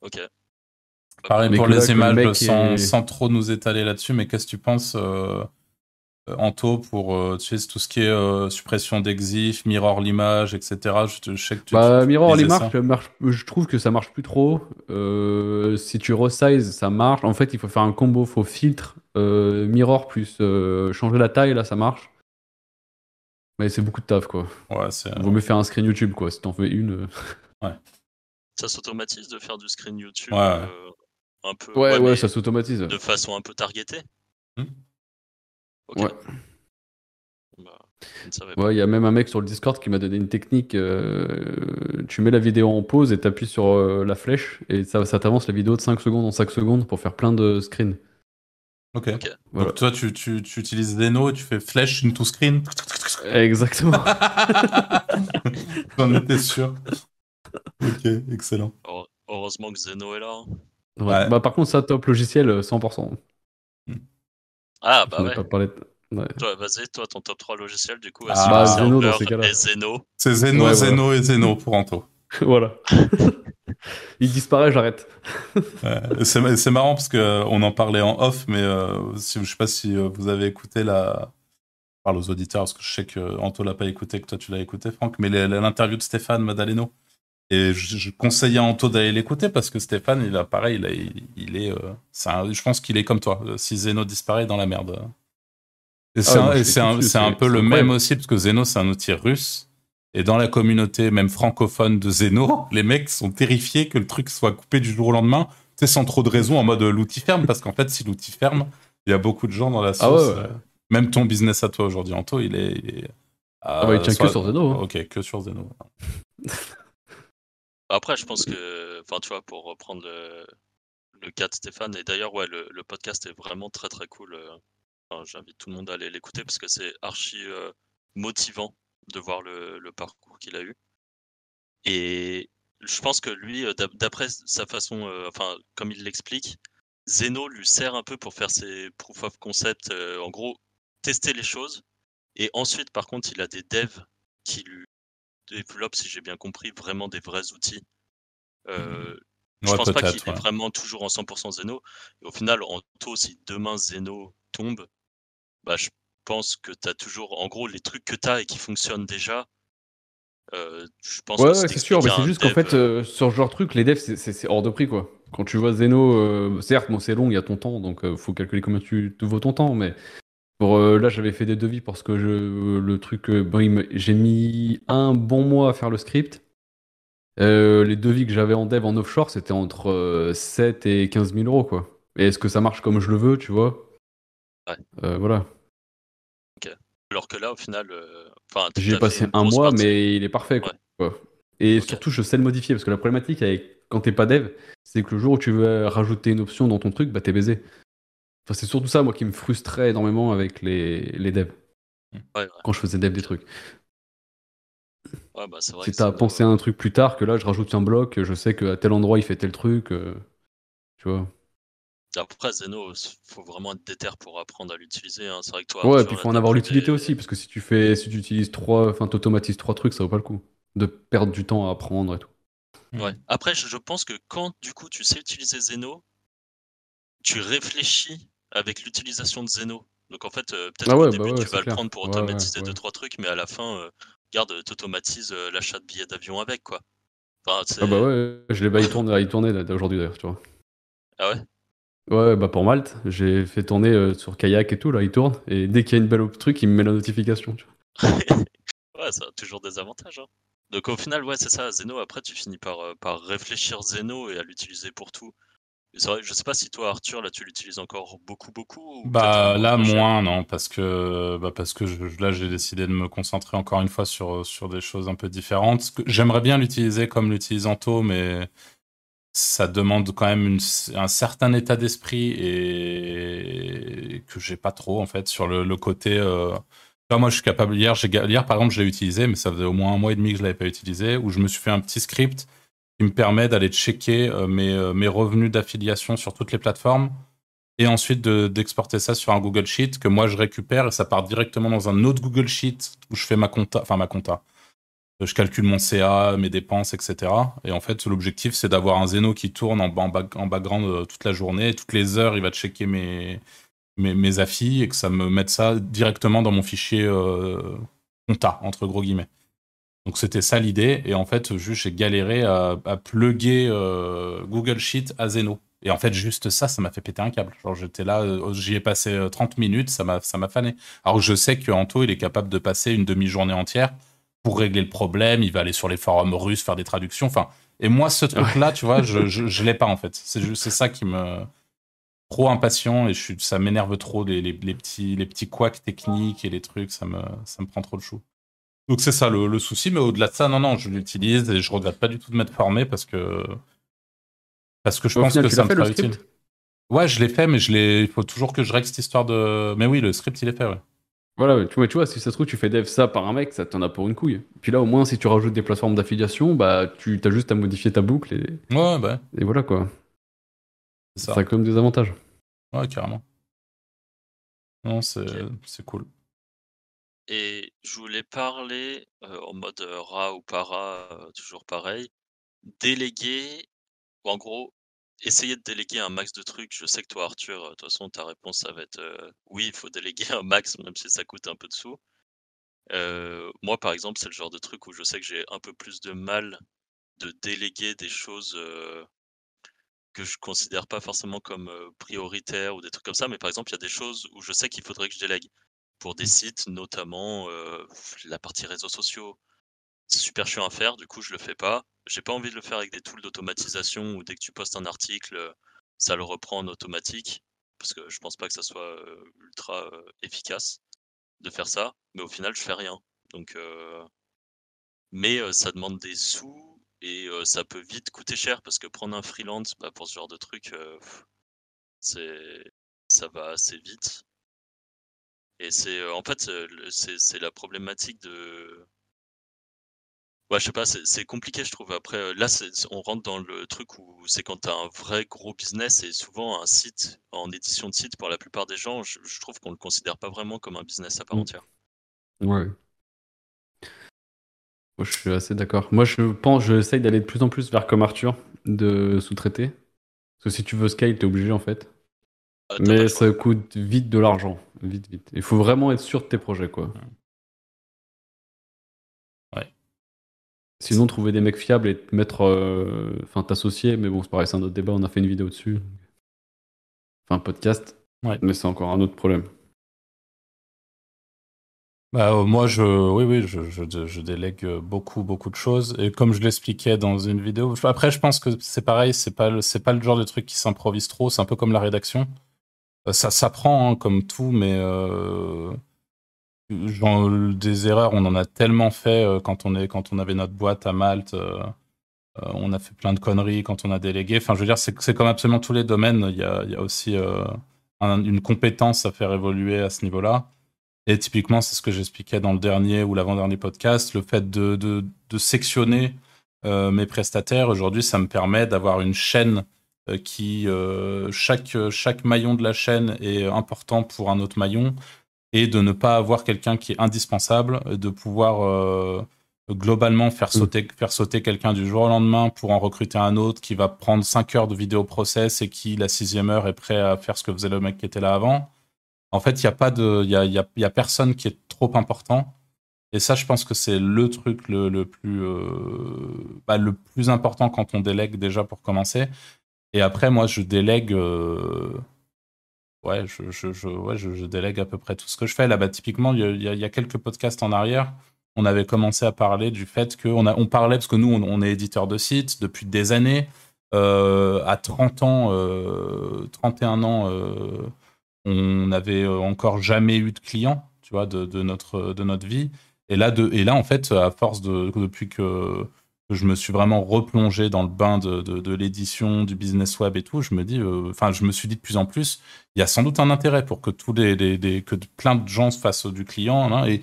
ok. Pareil Mais pour là, les le images, mec sans, est- sans trop nous étaler là-dessus, mais qu'est-ce que tu penses, euh, euh, Anto, pour euh, tu sais, tout ce qui est euh, suppression d'exif, mirror l'image, etc. Je, sais que tu, Bah, tu- tu Mirror, marche- je trouve que ça marche plus trop. Euh, si tu resize, ça marche. En fait, il faut faire un combo, faut filtre, euh, Mirror plus euh, changer la taille, là, ça marche. Mais c'est beaucoup de taf, quoi. Ouais, c'est. Vaut mieux faire un screen YouTube, quoi. Si t'en fais une. euh. Ça s'automatise de faire du screen YouTube Ouais. euh, un peu Ouais, ouais, ça s'automatise. de façon un peu targetée. Hmm. Ok. Ouais. Bah. Ouais, il y a même un mec sur le Discord qui m'a donné une technique. euh, tu mets la vidéo en pause et t'appuies sur euh, la flèche et ça, ça t'avance la vidéo de 5 secondes en 5 secondes pour faire plein de screens. Ok. Voilà. Donc toi, tu, tu, tu utilises Deno et tu fais flash into screen. Exactement. J'en étais sûr. Ok, excellent. Heure- Heureusement que Zeno est là. hein. Ouais. Ouais. Bah, par contre, ça, top logiciel, euh, 100%. Ah bah ouais. pas parlé de- ouais. Toi, vas-y, toi, ton top 3 logiciel, du coup, Ah, bah, Zeno, dans Server ces cas-là. et Zeno. C'est Zeno, Ouais, voilà. Zeno et Zeno pour Anto. voilà. Il disparaît, j'arrête. Ouais, c'est c'est marrant parce que euh, on en parlait en off, mais euh, si, je sais pas si euh, vous avez écouté la. Je parle aux auditeurs parce que je sais que Anto l'a pas écouté, que toi tu l'as écouté, Franck, mais l'interview de Stéphane Madaleno. Et je, je conseillais à Anto d'aller l'écouter parce que Stéphane, il a pareil, il, a- il, il est. euh, un- je pense qu'il est comme toi. Si Zeno disparaît dans la merde. Et c'est Ah, un, sais un, un peu le même aussi parce que Zeno c'est un outil russe. Et dans la communauté, même francophone de Zeno, les mecs sont terrifiés que le truc soit coupé du jour au lendemain, c'est sans trop de raison, en mode l'outil ferme, parce qu'en fait, si l'outil ferme, il y a beaucoup de gens dans la Ah sauce. ouais, ouais. euh, Même ton business à toi aujourd'hui, Anto, il est. il est Ah bah, il tient soit- que sur Zeno. hein. Ok, que sur Zeno. Après, je pense que, enfin, tu vois, pour reprendre le, le cas de Stéphane, et d'ailleurs, ouais, le, podcast est vraiment très très cool. euh, J'invite tout le monde à aller l'écouter parce que c'est archi euh, motivant de voir le, le parcours qu'il a eu. Et je pense que lui, euh, d'ap- d'après sa façon, enfin, comme il l'explique, Zeno lui sert un peu pour faire ses proof of concept, en gros, tester les choses. Et ensuite, par contre, il a des devs qui lui développent, si j'ai bien compris, vraiment des vrais outils. Euh, je Ouais, pense pas qu'il est vraiment toujours en 100% Zeno. Et au final, en taux, si demain Zeno tombe, bah, je pense que tu as toujours, en gros, les trucs que tu as et qui fonctionnent déjà. euh, je pense Ouais, c'est sûr, mais c'est juste qu'en fait, euh, sur ce genre de truc, les devs, c'est- hors de prix, quoi. Quand tu vois Zeno, euh, certes, bon, c'est long, il y a ton temps, donc faut calculer combien tu te vaut ton temps, mais pour, euh, là, j'avais fait des devis parce que je, le truc, euh, bon, j'ai mis un bon mois à faire le script. Euh, les devis que j'avais en dev en offshore, c'était entre euh, 7 et 15 000 euros, quoi. Et est-ce que ça marche comme je le veux, tu vois? Ouais. Euh, Voilà. alors que là, au final, euh, J'ai passé un mois, partie. mais il est parfait. Quoi. Et surtout, je sais le modifier parce que la problématique avec quand t'es pas dev, c'est que le jour où tu veux rajouter une option dans ton truc, bah t'es baisé. Enfin, c'est surtout ça, moi, qui me frustrait énormément avec les, les devs Ouais, ouais. quand je faisais dev des trucs. Ouais, bah, c'est vrai Si t'as pensé à un truc plus tard, que là, je rajoute un bloc, je sais qu'à tel endroit il fait tel truc, euh, tu vois. Après, Zeno, faut vraiment être déter pour apprendre à l'utiliser. hein. C'est vrai que toi, Ouais, puis faut en avoir l'utilité des- aussi, parce que si tu fais, si tu utilises trois, enfin, t'automatises trois trucs, ça vaut pas le coup. De perdre du temps à apprendre et tout. Ouais. Après, je, je pense que quand du coup tu sais utiliser Zeno, tu réfléchis avec l'utilisation de Zeno. Donc en fait, euh, peut-être Ah qu'au ouais, début bah ouais, tu vas le clair. prendre pour automatiser ouais, deux ouais. trois trucs, mais à la fin, euh, regarde, t'automatises euh, l'achat de billets d'avion avec quoi. Enfin, Ah bah ouais, je l'ai, bah, il tourne, il tournait là, aujourd'hui d'ailleurs, tu vois. Ah ouais? Ouais, bah pour Malte, j'ai fait tourner euh, sur kayak et tout, là, il tourne. Et dès qu'il y a une belle truc, il me met la notification. Tu vois. ouais, ça a toujours des avantages. hein. Donc au final, ouais, c'est ça. Zeno. Après, tu finis par euh, par réfléchir Zeno et à l'utiliser pour tout. Je sais pas si toi, Arthur, là, tu l'utilises encore beaucoup, beaucoup. ou Bah là moins non parce que bah parce que je- là j'ai décidé de me concentrer encore une fois sur sur des choses un peu différentes. J'aimerais bien l'utiliser comme l'utilise Anto mais ça demande quand même une- un certain état d'esprit et que j'ai pas trop en fait sur le, le côté. euh, moi je suis capable hier hier par exemple je l'ai utilisé mais ça faisait au moins un mois et demi que je l'avais pas utilisé où je me suis fait un petit script me permet d'aller checker euh, mes euh, mes revenus d'affiliation sur toutes les plateformes et ensuite de- d'exporter ça sur un Google Sheet que moi je récupère et ça part directement dans un autre Google Sheet où je fais ma compta, enfin ma compta. Euh, Je calcule mon CA, mes dépenses, etc. Et en fait, l'objectif, c'est d'avoir un Zeno qui tourne en, en, back- en background toute la journée. Et toutes les heures, il va checker mes, mes, affis et que ça me mette ça directement dans mon fichier compta, entre gros guillemets. Donc c'était ça l'idée. Et en fait, juste, j'ai galéré à, à plugger euh, Google Sheet à Zeno. Et en fait, juste ça, ça m'a fait péter un câble. Genre, j'étais là, euh, j'y ai passé euh, 30 minutes, ça m'a, ça m'a fané. Alors que je sais que Anto, il est capable de passer une demi-journée entière pour régler le problème. Il va aller sur les forums russes, faire des traductions. Enfin, et moi, ce truc-là, tu vois, je, je, je l'ai pas en fait. C'est juste, c'est ça qui me trop impatient et je suis, ça m'énerve trop les, les, les petits, les petits couacs techniques et les trucs. Ça me, ça me prend trop de chou. Donc c'est ça le, le souci, mais au-delà de ça, non, non, je l'utilise et je regrette pas du tout de m'être formé parce que parce que je Au pense final, que ça me sera utile. Ouais, je l'ai fait, mais je l'ai. Il faut toujours que je règle cette histoire de. Mais oui, le script, il est fait, ouais. Voilà, tu vois, tu vois, si ça se trouve, tu fais dev ça par un mec, ça t'en a pour une couille. Puis là, au moins, si tu rajoutes des plateformes d'affiliation, bah, tu as juste à modifier ta boucle et, Ouais, bah, et voilà quoi. Ça ça. a quand même des avantages. Ouais, carrément. Non, c'est cool. Et je voulais parler en mode euh, ou para, toujours pareil. Déléguer, ou en gros, essayer de déléguer un max de trucs. Je sais que toi, Arthur, de toute façon, ta réponse, ça va être oui, il faut déléguer un max, même si ça coûte un peu de sous. Moi, par exemple, c'est le genre de truc où je sais que j'ai un peu plus de mal de déléguer des choses que je considère pas forcément comme prioritaires ou des trucs comme ça. Mais par exemple, il y a des choses où je sais qu'il faudrait que je délègue pour des sites, notamment euh, la partie réseaux sociaux. c'est super chiant à faire, du coup je le fais pas. J'ai pas envie de le faire avec des tools d'automatisation où dès que tu postes un article, ça le reprend en automatique, parce que je pense pas que ça soit ultra efficace de faire ça, mais au final je fais rien. Donc, mais ça demande des sous et ça peut vite coûter cher parce que prendre un freelance bah, pour ce genre de truc, c'est ça va assez vite. Et c'est en fait c'est la problématique de Ouais, je sais pas, c'est compliqué, je trouve. Après, là, on rentre dans le truc où c'est quand tu as un vrai gros business et souvent un site en édition de site, pour la plupart des gens, je, trouve qu'on le considère pas vraiment comme un business à part mmh. entière. Ouais. Moi, je suis assez d'accord. Moi, je pense, j'essaye d'aller de plus en plus vers comme Arthur, de sous-traiter. Parce que si tu veux scale, t'es obligé en fait. Ah, Mais ça coûte vite de l'argent. Vite, vite. Il faut vraiment être sûr de tes projets, quoi. Sinon, trouver des mecs fiables et te mettre. Euh, enfin, t'associer, mais bon, c'est pareil, c'est un autre débat, on a fait une vidéo dessus. Enfin, un podcast. Mais c'est encore un autre problème. Bah, euh, moi, je, oui, oui, je, je, délègue beaucoup, beaucoup de choses. Et comme je l'expliquais dans une vidéo, après, je pense que c'est pareil, c'est pas, c'est pas le genre de truc qui s'improvise trop. C'est un peu comme la rédaction. Euh, ça s'apprend, hein, comme tout, mais genre, des erreurs, on en a tellement fait euh, quand, on est, quand on avait notre boîte à Malte. Euh, euh, on a fait plein de conneries quand on a délégué. Enfin, je veux dire, c'est comme absolument tous les domaines. Il y a, il y a aussi une compétence à faire évoluer à ce niveau-là. Et typiquement, c'est ce que j'expliquais dans le dernier ou l'avant-dernier podcast, le fait de sectionner mes prestataires. Aujourd'hui, ça me permet d'avoir une chaîne qui, chaque, chaque maillon de la chaîne est important pour un autre maillon et de ne pas avoir quelqu'un qui est indispensable, de pouvoir euh, globalement faire mm. sauter, faire sauter quelqu'un du jour au lendemain pour en recruter un autre qui va prendre 5 heures de vidéo process et qui, la sixième heure, est prêt à faire ce que faisait le mec qui était là avant. En fait, il n'y a pas de, il y a, y a, y a, personne qui est trop important. Et ça, je pense que c'est le truc le, le plus, euh, bah, le plus important quand on délègue déjà pour commencer. Et après, moi, je délègue. Euh, ouais, je, je, je, ouais je, délègue à peu près tout ce que je fais. Là, bas typiquement, il y, a, quelques podcasts en arrière, on avait commencé à parler du fait qu'on on parlait, parce que nous, on, est éditeur de sites depuis des années. Euh, à 30 ans, euh, 31 ans, euh, on n'avait encore jamais eu de clients, tu vois, de, de, notre, de notre vie. Et là, de, et là, en fait, à force de, depuis que je me suis vraiment replongé dans le bain de, de, l'édition, du business web et tout, je me dis, euh, enfin, je me suis dit de plus en plus, il y a sans doute un intérêt pour que tous les, que plein de gens se fassent du client, hein, et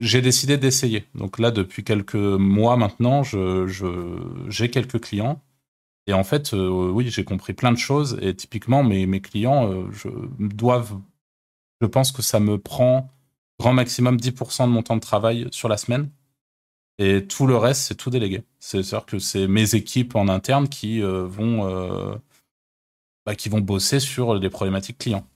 j'ai décidé d'essayer. Donc là, depuis quelques mois maintenant, je, j'ai quelques clients. Et en fait, euh, oui, j'ai compris plein de choses. Et typiquement, mes, mes clients euh, doivent. Je pense que ça me prend grand maximum 10% de mon temps de travail sur la semaine. Et tout le reste, c'est tout délégué. C'est-à-dire que c'est mes équipes en interne qui euh, vont euh, bah, qui vont bosser sur des problématiques clients.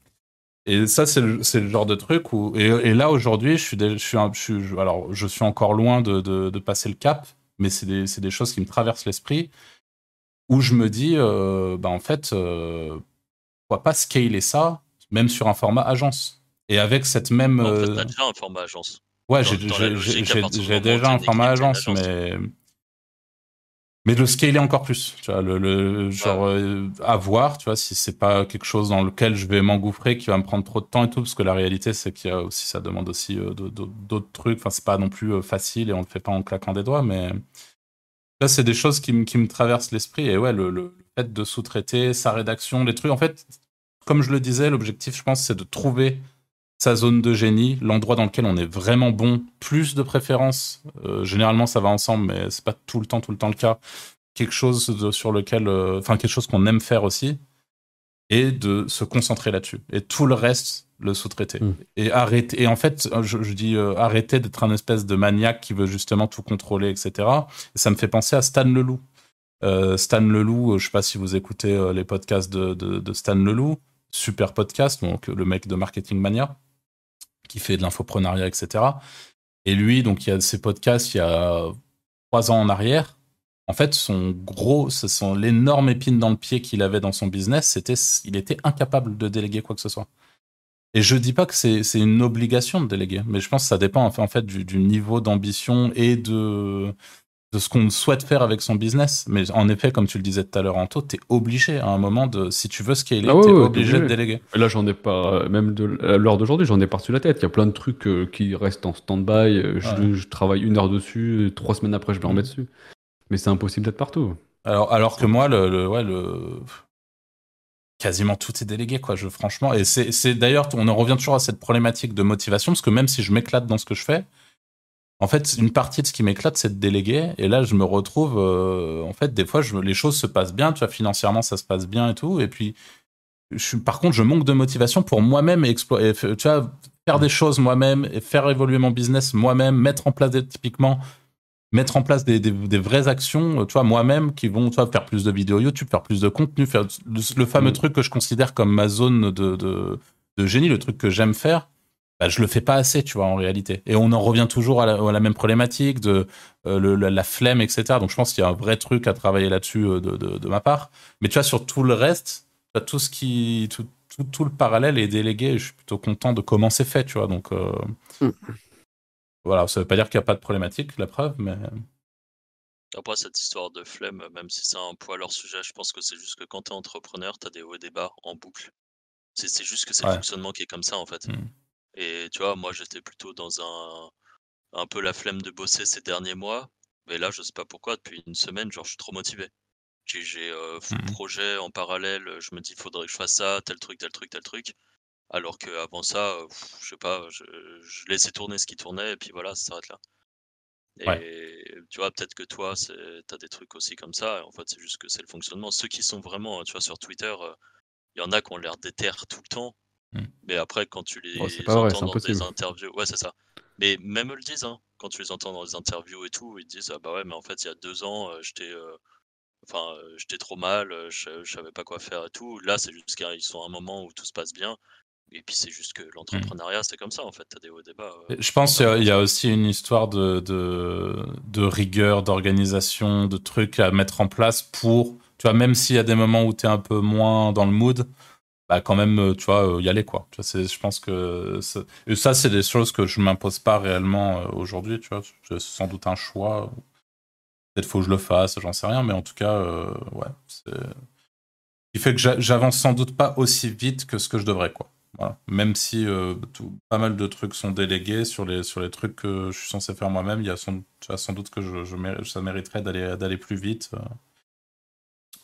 Et ça, c'est le, le, genre de truc où. Et, là, aujourd'hui, je suis, je, suis, je, suis, alors, je suis encore loin de, de, passer le cap, mais c'est des, des, choses qui me traversent l'esprit où je me dis, euh, bah, en fait, euh, pourquoi pas scaler ça, même sur un format agence. Et avec cette même. En fait, déjà un format agence. Ouais, j'ai déjà un format agence, mais mais le scaler encore plus, tu vois, le, genre euh, à voir, tu vois, si c'est pas quelque chose dans lequel je vais m'engouffrer, qui va me prendre trop de temps et tout, parce que la réalité c'est qu'il y a aussi, ça demande aussi euh, d'autres trucs. Enfin, c'est pas non plus euh, facile et on le fait pas en claquant des doigts, mais là c'est des choses qui, qui me traversent l'esprit. Et ouais, le, le fait de sous-traiter sa rédaction, les trucs, en fait, comme je le disais, l'objectif, je pense, c'est de trouver sa zone de génie, l'endroit dans lequel on est vraiment bon, plus de préférence. Euh, généralement, ça va ensemble, mais c'est pas tout le temps, tout le temps le cas. Quelque chose sur lequel, euh, enfin quelque chose qu'on aime faire aussi, et de se concentrer là-dessus. Et tout le reste, le sous-traiter. Hmm. Et arrêter. Et en fait, je, dis euh, arrêter d'être un espèce de maniaque qui veut justement tout contrôler, etc. ça me fait penser à Stan Leloup. Stan Leloup, je sais pas si vous écoutez les podcasts de, de, de Stan Leloup super podcast, donc le mec de Marketing Mania qui fait de l'infoprenariat, etc. Et lui, donc, il y a ses podcasts il y a trois ans en arrière. En fait, son gros, son l'énorme épine dans le pied qu'il avait dans son business, c'était, il était incapable de déléguer quoi que ce soit. Et je dis pas que c'est une obligation de déléguer, mais je pense que ça dépend en fait du niveau d'ambition et de, de ce qu'on souhaite faire avec son business. Mais en effet, comme tu le disais tout à l'heure, Anto, tu es obligé à un moment de, si tu veux scaler, ah tu es obligé de déléguer. là, j'en ai pas, même de, à l'heure d'aujourd'hui, j'en ai par-dessus la tête. Il y a plein de trucs euh, qui restent en stand-by. Euh, je, travaille une heure dessus, trois semaines après, je me remets mm. dessus. Mais c'est impossible d'être partout. Alors, alors que moi, le, ouais, le, quasiment tout est délégué, quoi. Je, franchement, et c'est d'ailleurs, on en revient toujours à cette problématique de motivation, parce que même si je m'éclate dans ce que je fais, en fait, une partie de ce qui m'éclate, c'est de déléguer. Et là, je me retrouve, euh, en fait, des fois, je, les choses se passent bien, tu vois, financièrement, ça se passe bien et tout. Et puis, je, par contre, je manque de motivation pour moi-même explorer, tu vois, faire des choses moi-même, et faire évoluer mon business moi-même, mettre en place des, typiquement, mettre en place des, des, vraies actions, tu vois, moi-même, qui vont, tu vois, faire plus de vidéos YouTube, faire plus de contenu, faire le, fameux mm. truc que je considère comme ma zone de, de, de génie, le truc que j'aime faire bah, je le fais pas assez, tu vois, en réalité. Et on en revient toujours à la, même problématique de euh, la, flemme, etc. Donc je pense qu'il y a un vrai truc à travailler là-dessus euh, de, de, ma part. Mais tu vois, sur tout le reste, tout ce qui, tout, tout, tout, le parallèle est délégué. je suis plutôt content de comment c'est fait, tu vois. Donc euh, mm. voilà, ça veut pas dire qu'il n'y a pas de problématique, la preuve, mais. Après, cette histoire de flemme, même si c'est un poil leur sujet, je pense que c'est juste que quand tu es entrepreneur, tu as des hauts et des bas en boucle. C'est juste que c'est le fonctionnement qui est comme ça, en fait. Mm. Et tu vois, moi, j'étais plutôt dans un un peu la flemme de bosser ces derniers mois. Mais là, je sais pas pourquoi, depuis une semaine, genre, je suis trop motivé. J'ai euh, mmh projet en parallèle. Je me dis, il faudrait que je fasse ça, tel truc, tel truc, tel truc. Alors qu'avant ça, je sais pas, je, je laissais tourner ce qui tournait et puis voilà, ça s'arrête là. Et tu vois, peut-être que toi, tu as des trucs aussi comme ça. en fait, c'est juste que c'est le fonctionnement. Ceux qui sont vraiment, tu vois, sur Twitter, euh, il y en a qui ont l'air déter tout le temps. Mmh. Mais après, quand tu les entends dans des interviews, ouais, c'est ça. Mais même eux le disent, hein, quand tu les entends dans des interviews et tout, ils disent ah bah ouais, mais en fait, il y a deux ans, euh, j'étais, euh, enfin, euh, j'étais trop mal, je, savais pas quoi faire et tout. Là, c'est juste qu'ils sont à un moment où tout se passe bien. Et puis c'est juste que mmh. l'entrepreneuriat, c'est comme ça en fait, t'as des hauts débats. je pense qu'il y, a aussi une histoire de, de, de rigueur, d'organisation, de trucs à mettre en place pour, tu vois, même s'il y a des moments où tu es un peu moins dans le mood, bah quand même, euh, tu vois, euh, y aller quoi. Je pense que ça, c'est des choses que je m'impose pas réellement euh, aujourd'hui, tu vois. C'est sans doute un choix. Peut-être faut que je le fasse, j'en sais rien, mais en tout cas, ouais, c'est. qui fait que j'avance sans doute pas aussi vite que ce que je devrais, quoi. Même si pas mal de trucs sont délégués sur les, sur les trucs que je suis censé faire moi-même, il y a sans, doute que je ça mériterait d'aller plus vite.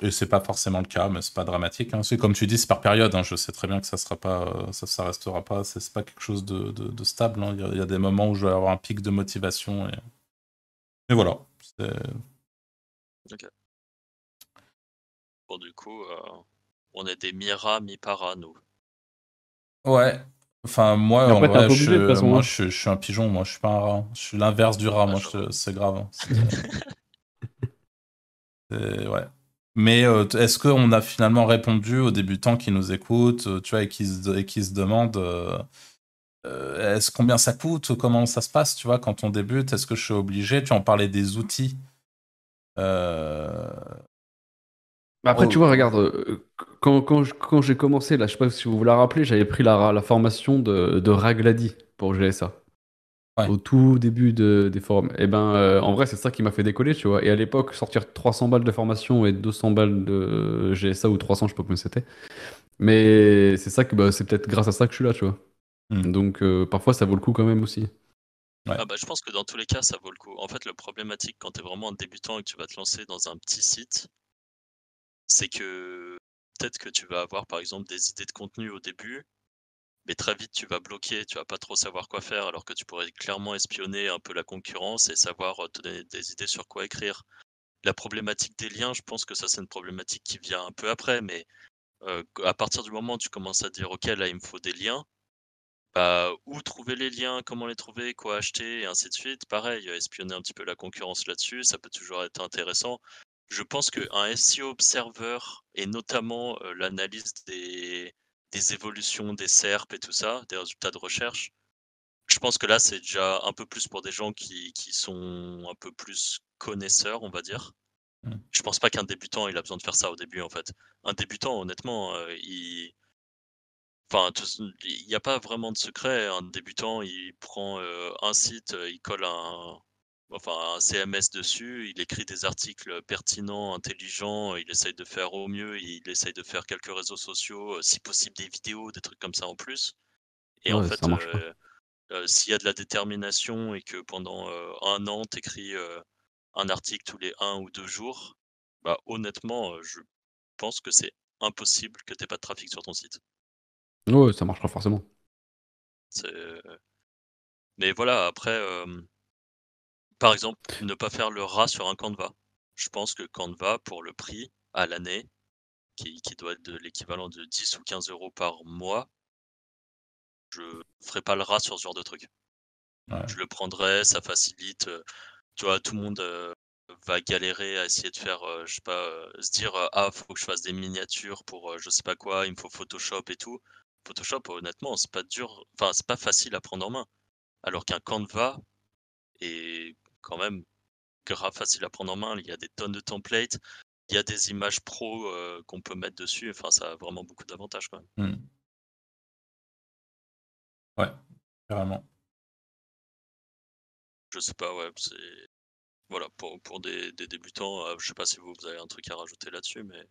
Et c'est pas forcément le cas, mais c'est pas dramatique. Hein. C'est comme tu dis, c'est par période. Hein. Je sais très bien que ça sera pas, ça, ça restera pas. C'est pas quelque chose de, de, stable. Hein. Il, y a, des moments où je vais avoir un pic de motivation. Et, et voilà. Ok. Bon, du coup, euh, on est des Mira mi-para, nous. Ouais. Enfin, moi, en vrai, je, moi je, suis un pigeon. Moi, je suis pas un rat. Je suis l'inverse du rat. Ah, moi, c'est grave. ouais. Mais euh, est-ce qu'on a finalement répondu aux débutants qui nous écoutent, euh, tu vois, et qui se, et qui se demandent euh, est-ce combien ça coûte, comment ça se passe, tu vois, quand on débute, est-ce que je suis obligé Tu en parlais des outils. Après, tu vois, regarde, quand, quand, j'ai commencé, là, je sais pas si vous vous la rappelez, j'avais pris la, la formation de, de Ragladi pour GSA au tout début de, des forums. Et eh ben, euh, en vrai, c'est ça qui m'a fait décoller, tu vois. Et à l'époque, sortir 300 balles de formation et 200 balles de GSA ou 300, je sais pas combien c'était. Mais c'est ça que bah, c'est peut-être grâce à ça que je suis là, tu vois. Hmm. Donc euh, parfois, ça vaut le coup quand même aussi. Ah bah, je pense que dans tous les cas, ça vaut le coup. En fait, le problématique quand tu es vraiment un débutant et que tu vas te lancer dans un petit site, c'est que peut-être que tu vas avoir par exemple des idées de contenu au début mais très vite tu vas bloquer, tu vas pas trop savoir quoi faire, alors que tu pourrais clairement espionner un peu la concurrence et savoir euh, te donner des idées sur quoi écrire. La problématique des liens, je pense que ça c'est une problématique qui vient un peu après, mais euh, à partir du moment où tu commences à dire ok là il me faut des liens, bah, où trouver les liens, comment les trouver, quoi acheter, et ainsi de suite. Pareil, espionner un petit peu la concurrence là-dessus, ça peut toujours être intéressant. Je pense qu'un SEO Observer, et notamment euh, l'analyse des, des évolutions des SERP et tout ça, des résultats de recherche. Je pense que là, c'est déjà un peu plus pour des gens qui, qui sont un peu plus connaisseurs, on va dire. Mmh. Je pense pas qu'un débutant, il a besoin de faire ça au début, en fait. Un débutant, honnêtement, euh, il... Enfin, il n'y a pas vraiment de secret. Un débutant, il prend euh, un site, euh, il colle un, enfin, un CMS dessus, il écrit des articles pertinents, intelligents, il essaye de faire au mieux, il essaye de faire quelques réseaux sociaux, euh, si possible des vidéos, des trucs comme ça en plus. Et en fait, s'il y a de la détermination et que pendant un an, tu écris un article tous les un ou deux jours, bah, honnêtement, je pense que c'est impossible que tu pas de trafic sur ton site. Ouais, ça marchera forcément. Mais voilà, après, par exemple, ne pas faire le rat sur un Canva. Je pense que Canva, pour le prix à l'année, qui, doit être de l'équivalent de 10 ou 15 euros par mois, je ferai pas le rat sur ce genre de truc. Je le prendrai, ça facilite. tu vois, tout le monde va galérer à essayer de faire, je sais pas, se dire ah faut que je fasse des miniatures pour je sais pas quoi, il me faut Photoshop et tout. Photoshop, honnêtement, c'est pas dur, enfin, c'est pas facile à prendre en main. Alors qu'un Canva est quand même grave facile à prendre en main. Il y a des tonnes de templates, il y a des images pro euh, qu'on peut mettre dessus. Enfin, ça a vraiment beaucoup d'avantages quand même. Hmm. Ouais, carrément. Je sais pas, ouais, c'est. Voilà, pour, pour des, débutants, euh, je sais pas si vous, vous avez un truc à rajouter là-dessus, mais.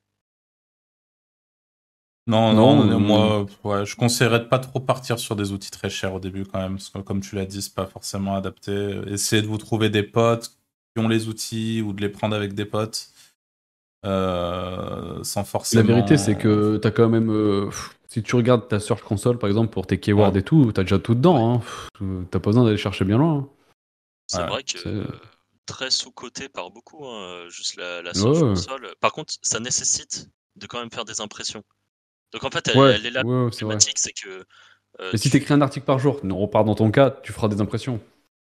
Non, non, moi, ouais, je conseillerais de pas trop partir sur des outils très chers au début quand même, parce que comme tu l'as dit, c'est pas forcément adapté. Essayez de vous trouver des potes qui ont les outils ou de les prendre avec des potes, euh, sans forcément. La vérité, c'est que tu as quand même, euh, si tu regardes ta Search Console par exemple pour tes keywords et tout, tu as déjà tout dedans. Hein. T'as pas besoin d'aller chercher bien loin. Hein. C'est vrai que très sous-coté par beaucoup, hein, juste la, la Search Console. Par contre, ça nécessite de quand même faire des impressions. Donc en fait, elle, est là. Ouais, c'est que. Euh, Mais si tu écris un article par jour, on repart dans ton cas, tu feras des impressions.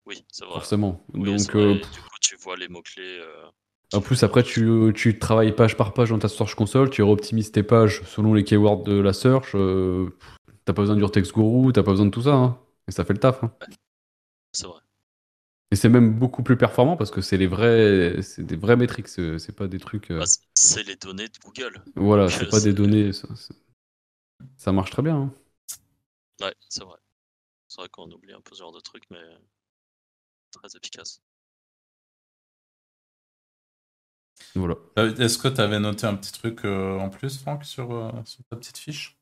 Oui, c'est vrai. Forcément. Donc, euh, du coup, tu vois les mots-clés. Euh, en plus, après, tu, tu, travailles page par page dans ta Search Console, tu optimises tes pages selon les keywords de la search. t'as pas besoin du Text Guru, t'as pas besoin de tout ça. Hein. Et ça fait le taf. Hein. C'est vrai. Et c'est même beaucoup plus performant parce que c'est les vrais, c'est des vrais métriques, c'est pas des trucs. Bah, c'est les données de Google. Voilà, c'est pas des données. Ça marche très bien. Hein. Ouais, c'est vrai. C'est vrai qu'on oublie un peu ce genre de truc, mais très efficace. Voilà. Euh, est-ce que tu avais noté un petit truc euh, en plus, Franck, sur, euh, sur ta petite fiche?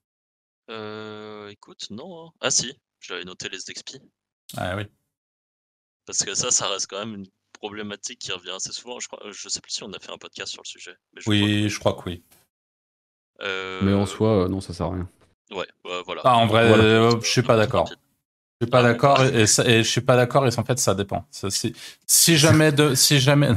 Euh, Écoute, non. Hein. Ah si, j'avais noté les XP. Ah oui. Parce que ça, ça reste quand même une problématique qui revient assez souvent. Je, crois, je sais plus si on a fait un podcast sur le sujet. oui, je crois que oui. Mais en soi, non, ça sert à rien. Ouais, voilà. Ah, en vrai, je suis pas d'accord. Je suis pas ah, d'accord et, et, je suis pas d'accord et en fait ça dépend. si, jamais de, si jamais,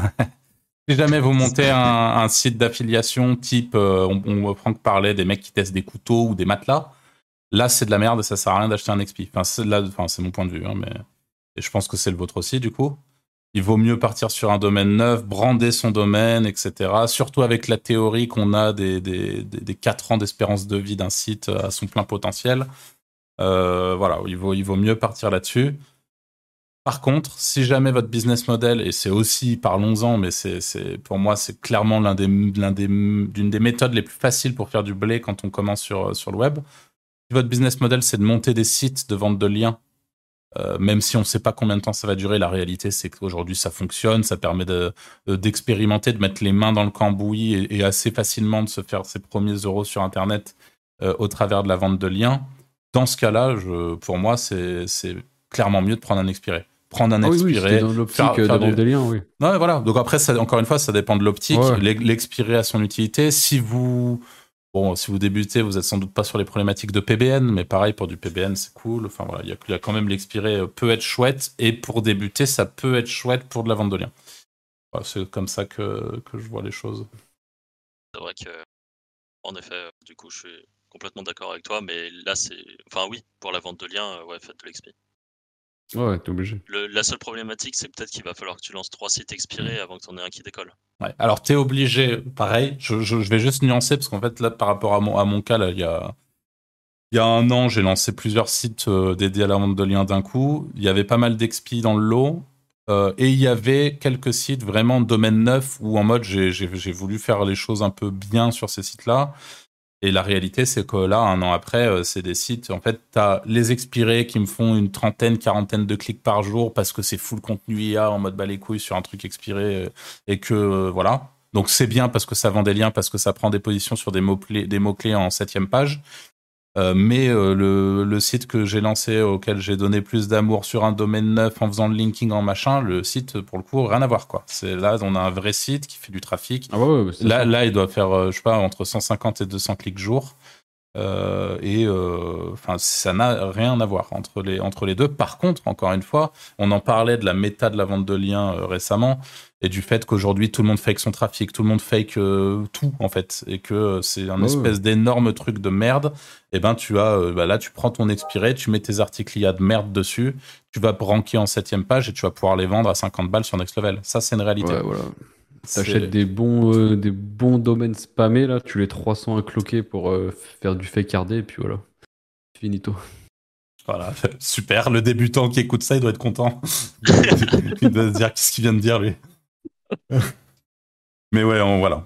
si jamais vous montez un, site d'affiliation type, euh, on, on Franck parlait des mecs qui testent des couteaux ou des matelas, là c'est de la merde et ça sert à rien d'acheter un XP. Enfin c'est enfin, mon point de vue, hein, mais et je pense que c'est le vôtre aussi du coup il vaut mieux partir sur un domaine neuf, brander son domaine, etc. Surtout avec la théorie qu'on a des, des, des, 4 ans d'espérance de vie d'un site à son plein potentiel. Euh, voilà, il vaut, il vaut mieux partir là-dessus. Par contre, si jamais votre business model, et c'est aussi, parlons-en, mais c'est, pour moi, c'est clairement l'un des, l'un des, d'une des méthodes les plus faciles pour faire du blé quand on commence sur, sur le web. Si votre business model, c'est de monter des sites de vente de liens euh, même si on ne sait pas combien de temps ça va durer, la réalité c'est qu'aujourd'hui ça fonctionne, ça permet d'expérimenter, de, mettre les mains dans le cambouis et, assez facilement de se faire ses premiers euros sur Internet euh, au travers de la vente de liens. Dans ce cas-là, pour moi, c'est clairement mieux de prendre un expiré. Prendre un ah expiré, dans l'optique de vente des liens, oui. voilà. Donc après, encore une fois, ça dépend de l'optique. L'expiré a son utilité. Si vous Bon, si vous débutez, vous êtes sans doute pas sur les problématiques de PBN, mais pareil, pour du PBN, c'est cool. Enfin voilà, il y, a quand même l'expiré euh, peut être chouette, et pour débuter, ça peut être chouette pour de la vente de liens. c'est comme ça que, que, je vois les choses. C'est vrai que, en effet, du coup, je suis complètement d'accord avec toi, mais là, c'est. Enfin, oui, pour la vente de liens, euh, ouais, faites de l'expi. Ouais, t'es obligé. la seule problématique, c'est peut-être qu'il va falloir que tu lances trois sites expirés avant que tu en aies un qui décolle. Ouais. Alors, t'es obligé, pareil, je, je, vais juste nuancer parce qu'en fait, là, par rapport à mon, à mon cas, là, il y a, il y a un an, j'ai lancé plusieurs sites euh, dédiés à la vente de liens d'un coup. Il y avait pas mal d'expi dans le lot. Euh, et il y avait quelques sites vraiment domaine neuf où en mode j'ai voulu faire les choses un peu bien sur ces sites-là. Et la réalité, c'est que là, un an après, euh, c'est des sites. En fait, tu as les expirés qui me font une trentaine, quarantaine de clics par jour parce que c'est full contenu IA en mode bas les couilles sur un truc expiré euh, et que euh, voilà. Donc c'est bien parce que ça vend des liens, parce que ça prend des positions sur des mots-clés des mots -clés en septième page. Euh, mais euh, le, le, site que j'ai lancé, auquel j'ai donné plus d'amour sur un domaine neuf en faisant le linking en machin, le site, pour le coup, rien à voir. quoi. C'est Là, on a un vrai site qui fait du trafic. Ah ouais, ouais, là, là, il doit faire, euh, je sais pas, entre 150 et 200 clics jour. Euh, et enfin, ça n'a rien à voir entre les, entre les deux. Par contre, encore une fois, on en parlait de la méta de la vente de liens récemment et du fait qu'aujourd'hui tout le monde fake son trafic, tout le monde fake euh, tout en fait, et que euh, c'est un espèce d'énorme truc de merde. Et eh ben tu as, euh, bah là tu prends ton expiré, tu mets tes articles IA de merde dessus, tu vas ranker en septième page et tu vas pouvoir les vendre à 50 balles sur Next Level. Ça c'est une réalité. Ouais, voilà. T'achètes des bons, des bons domaines spammés là, tu les 300 cloquer pour faire du fake RD et puis voilà, finito. Voilà, super. Le débutant qui écoute ça, il doit être content. il doit se dire qu'est-ce qu'il vient de dire lui? Mais ouais, voilà.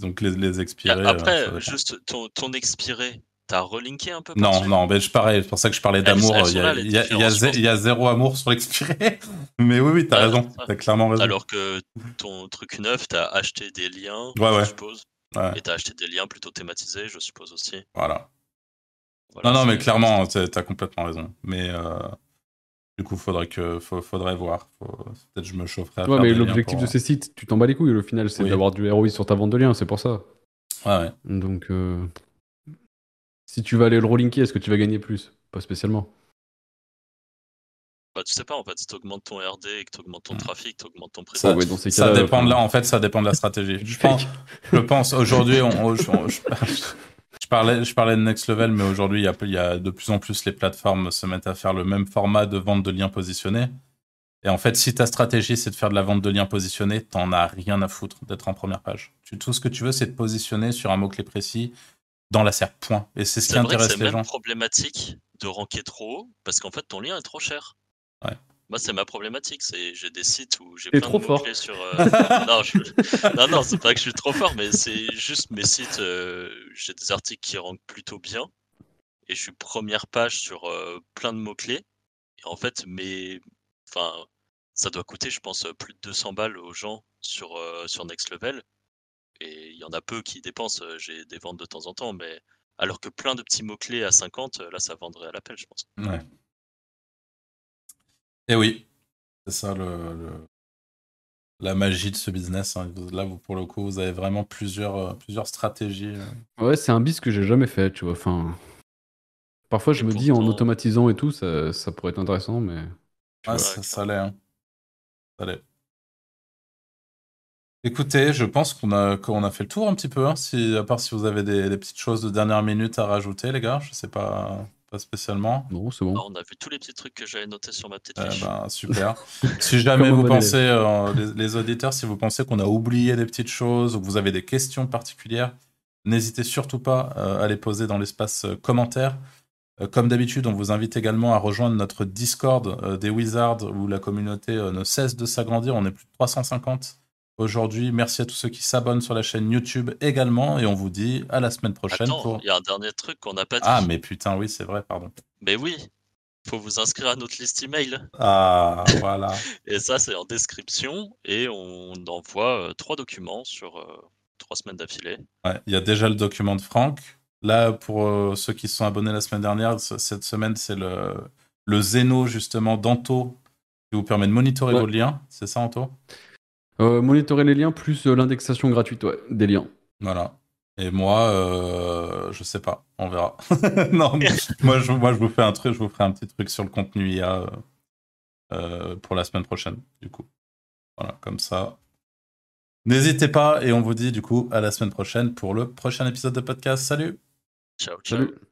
Donc les, les expirés. Après, euh, juste ton, ton expiré, t'as relinké un peu Non, non, mais je parlais, c'est pour ça que je parlais d'amour. Il, y a, y, a zéro amour sur l'expiré. mais oui, oui, t'as raison. T'as clairement raison. Alors que ton truc neuf, t'as acheté des liens, je suppose. Et t'as acheté des liens plutôt thématisés, je suppose aussi. Voilà. non, non, mais clairement, t'as complètement raison. Mais. Euh... Du coup, faudrait que faudrait voir. Peut-être je me chaufferai. À ouais, mais l'objectif de ces sites, tu t'en bats les couilles. Au final, c'est d'avoir du ROI sur ta vente de liens, c'est pour ça. Ouais, ouais. Donc, euh, si tu vas aller le rollinker, est-ce que tu vas gagner plus? Pas spécialement. Bah, tu sais pas, en fait, si tu augmentes ton RD et que tu augmentes ton trafic, tu augmentes ton prix. Ça, ça dépend de là, en fait, ça dépend de la stratégie. je, pense, je pense, aujourd'hui, on, je parlais, je parlais de Next Level, mais aujourd'hui, il, y, a, de plus en plus les plateformes se mettent à faire le même format de vente de liens positionnés. Et en fait, si ta stratégie, c'est de faire de la vente de liens positionnés, t'en as rien à foutre d'être en première page. tout ce que tu veux, c'est de positionner sur un mot-clé précis dans la serre, point. Et c'est ce qui intéresse les gens. C'est même problématique de ranker trop haut, parce qu'en fait, ton lien est trop cher. Ouais. Moi, c'est ma problématique. C'est j'ai des sites où j'ai plein trop de mots-clés sur. Euh, non, non, non, c'est pas que je suis trop fort, mais c'est juste mes sites. Euh, j'ai des articles qui rankent plutôt bien, et je suis première page sur euh, plein de mots clés. Et en fait, mais, enfin, ça doit coûter, je pense, plus de 200 balles aux gens sur sur Next Level. Et il y en a peu qui dépensent. J'ai des ventes de temps en temps, mais alors que plein de petits mots clés à 50, là, ça vendrait à l'appel, je pense. Ouais. Et eh oui, c'est ça le, la magie de ce business. Hein. Là, vous, pour le coup, vous avez vraiment plusieurs, euh, plusieurs stratégies. Euh. Ouais, c'est un bis que j'ai jamais fait, tu vois. Enfin, parfois, je me dis en automatisant et tout, ça, ça pourrait être intéressant, mais. Ah, ça, ça l'est. Hein. Ça l'est. Écoutez, je pense qu'on a, qu'on a fait le tour un petit peu, hein. si, à part si vous avez des, des, petites choses de dernière minute à rajouter, les gars, je sais pas. Pas spécialement. Non, c'est bon. on a vu tous les petits trucs que j'avais notés sur ma petite eh fiche. ben, super. si jamais vous pensez, euh, les, auditeurs, si vous pensez qu'on a oublié des petites choses ou que vous avez des questions particulières, n'hésitez surtout pas euh, à les poser dans l'espace euh, commentaire. Comme d'habitude, on vous invite également à rejoindre notre Discord des Wizards où la communauté ne cesse de s'agrandir. On est plus de 350 aujourd'hui. Merci à tous ceux qui s'abonnent sur la chaîne YouTube également. Et on vous dit à la semaine prochaine. Attends, il y a un dernier truc qu'on n'a pas dit. Ah, mais putain, oui, c'est vrai, pardon. Mais oui, faut vous inscrire à notre liste email. Ah, voilà. et ça, c'est en description. Et on envoie euh, trois documents sur euh, trois semaines d'affilée. Ouais, il y a déjà le document de Franck. Là, pour euh, ceux qui se sont abonnés la semaine dernière, cette semaine, c'est le, le Zeno, justement, d'Anto, qui vous permet de monitorer vos liens. C'est ça, Anto? Monitorer les liens plus euh, l'indexation gratuite des liens. Voilà. Et moi, euh, je sais pas, on verra. non, moi je, moi je vous fais un truc, je vous ferai un petit truc sur le contenu IA euh, pour la semaine prochaine, du coup. Voilà, comme ça. N'hésitez pas et on vous dit du coup à la semaine prochaine pour le prochain épisode de podcast. Salut. Ciao, ciao. Salut.